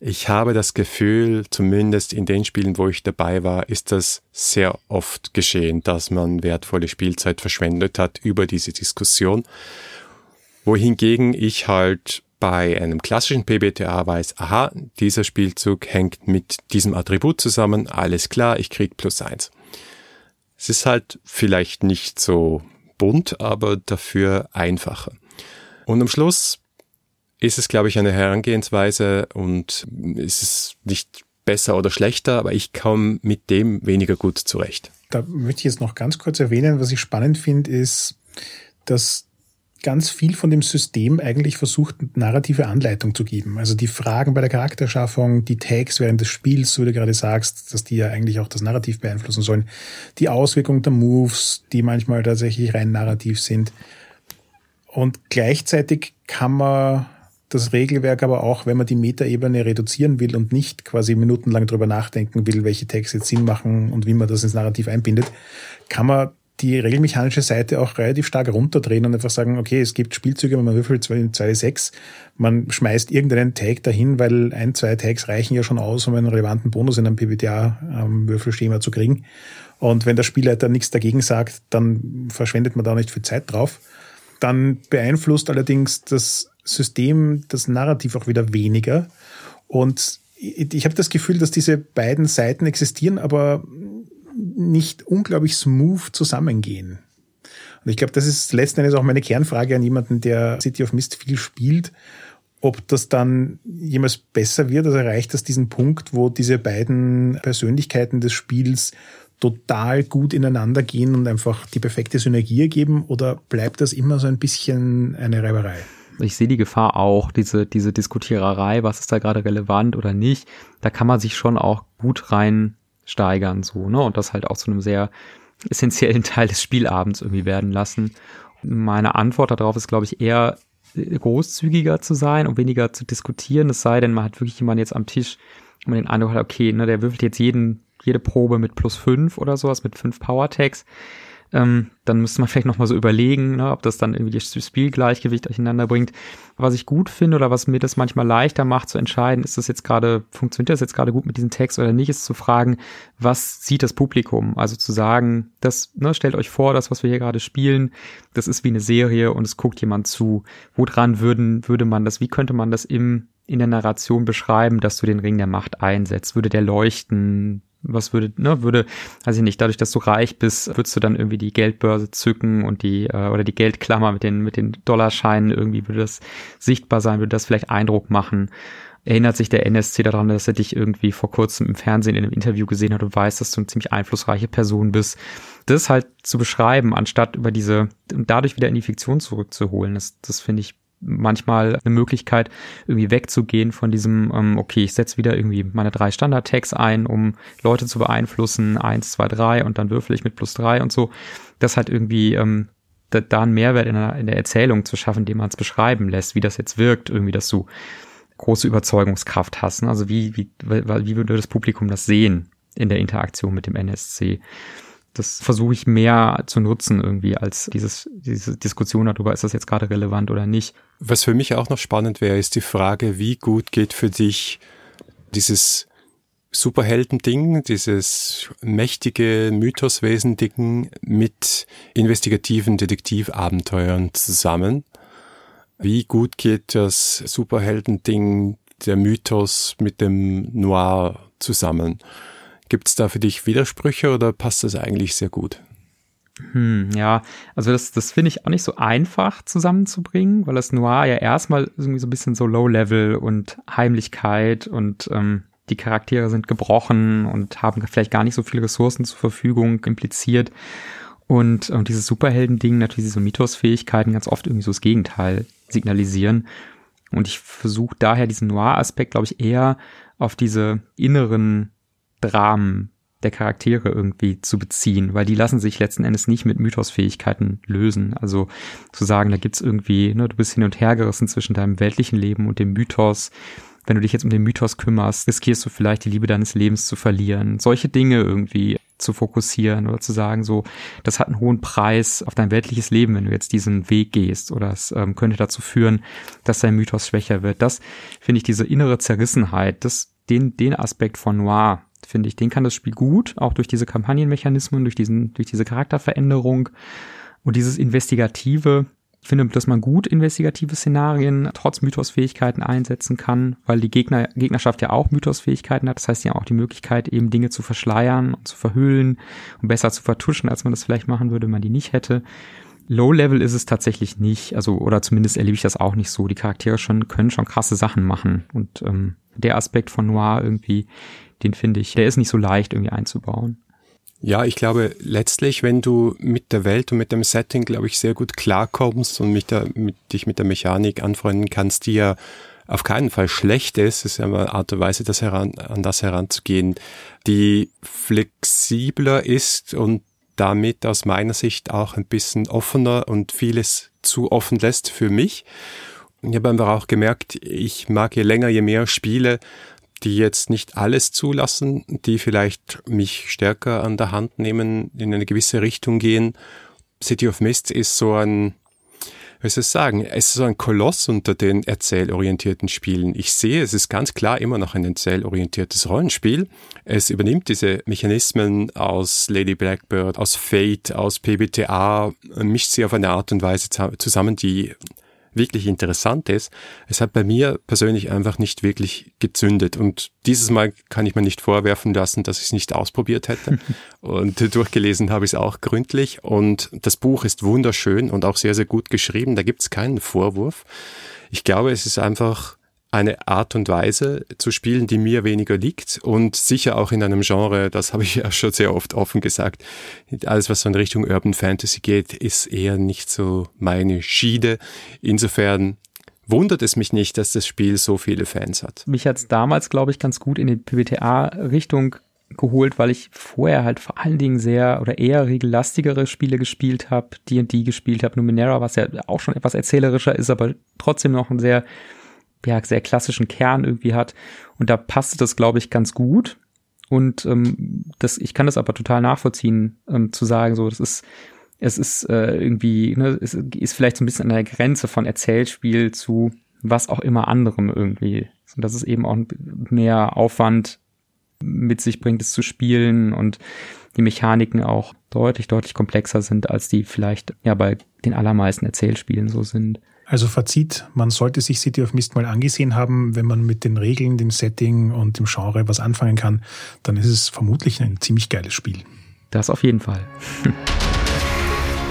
Ich habe das Gefühl, zumindest in den Spielen, wo ich dabei war, ist das sehr oft geschehen, dass man wertvolle Spielzeit verschwendet hat über diese Diskussion. Wohingegen ich halt bei einem klassischen PBTA weiß, aha, dieser Spielzug hängt mit diesem Attribut zusammen, alles klar, ich krieg plus eins. Es ist halt vielleicht nicht so bunt, aber dafür einfacher. Und am Schluss ist es, glaube ich, eine Herangehensweise und ist es nicht besser oder schlechter, aber ich komme mit dem weniger gut zurecht. Da möchte ich jetzt noch ganz kurz erwähnen, was ich spannend finde, ist, dass ganz viel von dem System eigentlich versucht, narrative Anleitung zu geben. Also die Fragen bei der Charakterschaffung, die Tags während des Spiels, so wie du gerade sagst, dass die ja eigentlich auch das Narrativ beeinflussen sollen, die Auswirkung der Moves, die manchmal tatsächlich rein narrativ sind. Und gleichzeitig kann man das Regelwerk aber auch, wenn man die Metaebene reduzieren will und nicht quasi minutenlang drüber nachdenken will, welche Tags jetzt Sinn machen und wie man das ins Narrativ einbindet, kann man die regelmechanische Seite auch relativ stark runterdrehen und einfach sagen, okay, es gibt Spielzüge, man würfelt 2 man schmeißt irgendeinen Tag dahin, weil ein, zwei Tags reichen ja schon aus, um einen relevanten Bonus in einem PBTA-Würfelschema zu kriegen. Und wenn der Spielleiter nichts dagegen sagt, dann verschwendet man da nicht viel Zeit drauf. Dann beeinflusst allerdings das System das Narrativ auch wieder weniger. Und ich habe das Gefühl, dass diese beiden Seiten existieren, aber nicht unglaublich smooth zusammengehen. Und ich glaube, das ist letzten Endes auch meine Kernfrage an jemanden, der City of Mist viel spielt, ob das dann jemals besser wird. Also erreicht das diesen Punkt, wo diese beiden Persönlichkeiten des Spiels total gut ineinander gehen und einfach die perfekte Synergie ergeben oder bleibt das immer so ein bisschen eine Reiberei? Ich sehe die Gefahr auch, diese, diese Diskutiererei, was ist da gerade relevant oder nicht. Da kann man sich schon auch gut reinsteigern, so, ne? Und das halt auch zu einem sehr essentiellen Teil des Spielabends irgendwie werden lassen. Meine Antwort darauf ist, glaube ich, eher großzügiger zu sein und weniger zu diskutieren. Es sei denn, man hat wirklich jemanden jetzt am Tisch, wo man den Eindruck hat, okay, ne, der würfelt jetzt jeden jede Probe mit plus fünf oder sowas, mit fünf Power Tags. Ähm, dann müsste man vielleicht nochmal so überlegen, ne, ob das dann irgendwie das Spielgleichgewicht durcheinander bringt. Was ich gut finde oder was mir das manchmal leichter macht zu entscheiden, ist das jetzt gerade, funktioniert das jetzt gerade gut mit diesem Text oder nicht, ist zu fragen, was sieht das Publikum? Also zu sagen, das, ne, stellt euch vor, das, was wir hier gerade spielen, das ist wie eine Serie und es guckt jemand zu. Woran würden, würde man das, wie könnte man das im in der Narration beschreiben, dass du den Ring der Macht einsetzt? Würde der leuchten? was würde, ne, würde, weiß ich nicht, dadurch, dass du reich bist, würdest du dann irgendwie die Geldbörse zücken und die, äh, oder die Geldklammer mit den, mit den Dollarscheinen irgendwie würde das sichtbar sein, würde das vielleicht Eindruck machen. Erinnert sich der NSC daran, dass er dich irgendwie vor kurzem im Fernsehen in einem Interview gesehen hat und weiß, dass du eine ziemlich einflussreiche Person bist. Das halt zu beschreiben, anstatt über diese, und dadurch wieder in die Fiktion zurückzuholen, das, das finde ich manchmal eine Möglichkeit, irgendwie wegzugehen von diesem, ähm, okay, ich setze wieder irgendwie meine drei Standard-Tags ein, um Leute zu beeinflussen, eins, zwei, drei und dann würfel ich mit plus drei und so. Das halt irgendwie ähm, da, da einen Mehrwert in der, in der Erzählung zu schaffen, den man es beschreiben lässt, wie das jetzt wirkt, irgendwie, dass du große Überzeugungskraft hast. Ne? Also wie, wie, wie würde das Publikum das sehen in der Interaktion mit dem NSC? Das versuche ich mehr zu nutzen irgendwie als dieses, diese Diskussion darüber, ist das jetzt gerade relevant oder nicht. Was für mich auch noch spannend wäre, ist die Frage, wie gut geht für dich dieses Superhelden-Ding, dieses mächtige Mythoswesen-Ding mit investigativen Detektivabenteuern zusammen? Wie gut geht das Superhelden-Ding, der Mythos mit dem Noir zusammen? Gibt es da für dich Widersprüche oder passt das eigentlich sehr gut? Hm, ja, also das, das finde ich auch nicht so einfach zusammenzubringen, weil das Noir ja erstmal irgendwie so ein bisschen so Low-Level und Heimlichkeit und ähm, die Charaktere sind gebrochen und haben vielleicht gar nicht so viele Ressourcen zur Verfügung impliziert. Und, und dieses Superhelden-Ding, natürlich so Mythos-Fähigkeiten ganz oft irgendwie so das Gegenteil signalisieren. Und ich versuche daher diesen Noir-Aspekt, glaube ich, eher auf diese inneren Dramen der Charaktere irgendwie zu beziehen, weil die lassen sich letzten Endes nicht mit Mythosfähigkeiten lösen. Also zu sagen, da gibt's irgendwie, ne, du bist hin und her gerissen zwischen deinem weltlichen Leben und dem Mythos. Wenn du dich jetzt um den Mythos kümmerst, riskierst du vielleicht die Liebe deines Lebens zu verlieren. Solche Dinge irgendwie zu fokussieren oder zu sagen, so, das hat einen hohen Preis auf dein weltliches Leben, wenn du jetzt diesen Weg gehst oder es ähm, könnte dazu führen, dass dein Mythos schwächer wird. Das finde ich diese innere Zerrissenheit, das, den, den Aspekt von Noir finde ich. Den kann das Spiel gut, auch durch diese Kampagnenmechanismen, durch diesen, durch diese Charakterveränderung und dieses Investigative. Ich finde, dass man gut investigative Szenarien trotz Mythosfähigkeiten einsetzen kann, weil die Gegner, Gegnerschaft ja auch Mythosfähigkeiten hat. Das heißt, sie haben auch die Möglichkeit, eben Dinge zu verschleiern und zu verhüllen und besser zu vertuschen, als man das vielleicht machen würde, wenn man die nicht hätte. Low Level ist es tatsächlich nicht, also oder zumindest erlebe ich das auch nicht so. Die Charaktere schon können schon krasse Sachen machen und ähm, der Aspekt von Noir irgendwie, den finde ich, der ist nicht so leicht irgendwie einzubauen. Ja, ich glaube, letztlich, wenn du mit der Welt und mit dem Setting, glaube ich, sehr gut klarkommst und mit der, mit, dich mit der Mechanik anfreunden kannst, die ja auf keinen Fall schlecht ist, ist ja eine Art und Weise, das heran, an das heranzugehen, die flexibler ist und damit aus meiner Sicht auch ein bisschen offener und vieles zu offen lässt für mich. Ich habe einfach auch gemerkt, ich mag je länger, je mehr Spiele, die jetzt nicht alles zulassen, die vielleicht mich stärker an der Hand nehmen, in eine gewisse Richtung gehen. City of Mist ist so ein, wie soll ich sagen, es ist so ein Koloss unter den erzählorientierten Spielen. Ich sehe, es ist ganz klar immer noch ein erzählorientiertes Rollenspiel. Es übernimmt diese Mechanismen aus Lady Blackbird, aus Fate, aus PBTA, mischt sie auf eine Art und Weise zusammen, die wirklich interessant ist. Es hat bei mir persönlich einfach nicht wirklich gezündet. Und dieses Mal kann ich mir nicht vorwerfen lassen, dass ich es nicht ausprobiert hätte. und durchgelesen habe ich es auch gründlich. Und das Buch ist wunderschön und auch sehr, sehr gut geschrieben. Da gibt es keinen Vorwurf. Ich glaube, es ist einfach eine Art und Weise zu spielen, die mir weniger liegt und sicher auch in einem Genre, das habe ich ja schon sehr oft offen gesagt, alles was so in Richtung Urban Fantasy geht, ist eher nicht so meine Schiede. Insofern wundert es mich nicht, dass das Spiel so viele Fans hat. Mich hat es damals, glaube ich, ganz gut in die PBTA-Richtung geholt, weil ich vorher halt vor allen Dingen sehr oder eher regellastigere Spiele gespielt habe, D&D gespielt habe, Numenera, was ja auch schon etwas erzählerischer ist, aber trotzdem noch ein sehr ja, sehr klassischen Kern irgendwie hat. Und da passte das, glaube ich, ganz gut. Und ähm, das, ich kann das aber total nachvollziehen, ähm, zu sagen, so, das ist, es ist äh, irgendwie, ne, es ist vielleicht so ein bisschen an der Grenze von Erzählspiel zu was auch immer anderem irgendwie. Und dass es eben auch mehr Aufwand mit sich bringt, es zu spielen und die Mechaniken auch deutlich, deutlich komplexer sind, als die vielleicht ja bei den allermeisten Erzählspielen so sind. Also Fazit, man sollte sich City of Mist mal angesehen haben. Wenn man mit den Regeln, dem Setting und dem Genre was anfangen kann, dann ist es vermutlich ein ziemlich geiles Spiel. Das auf jeden Fall.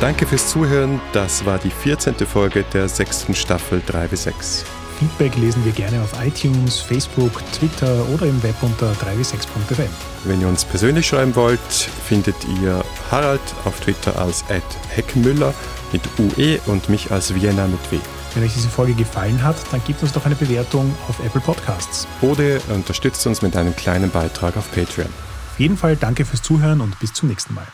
Danke fürs Zuhören. Das war die 14. Folge der sechsten Staffel 3 bis 6. Feedback lesen wir gerne auf iTunes, Facebook, Twitter oder im Web unter 3w6.fm. Wenn ihr uns persönlich schreiben wollt, findet ihr Harald auf Twitter als Heckmüller mit UE und mich als Vienna mit W. Wenn euch diese Folge gefallen hat, dann gebt uns doch eine Bewertung auf Apple Podcasts. Oder unterstützt uns mit einem kleinen Beitrag auf Patreon. Auf jeden Fall danke fürs Zuhören und bis zum nächsten Mal.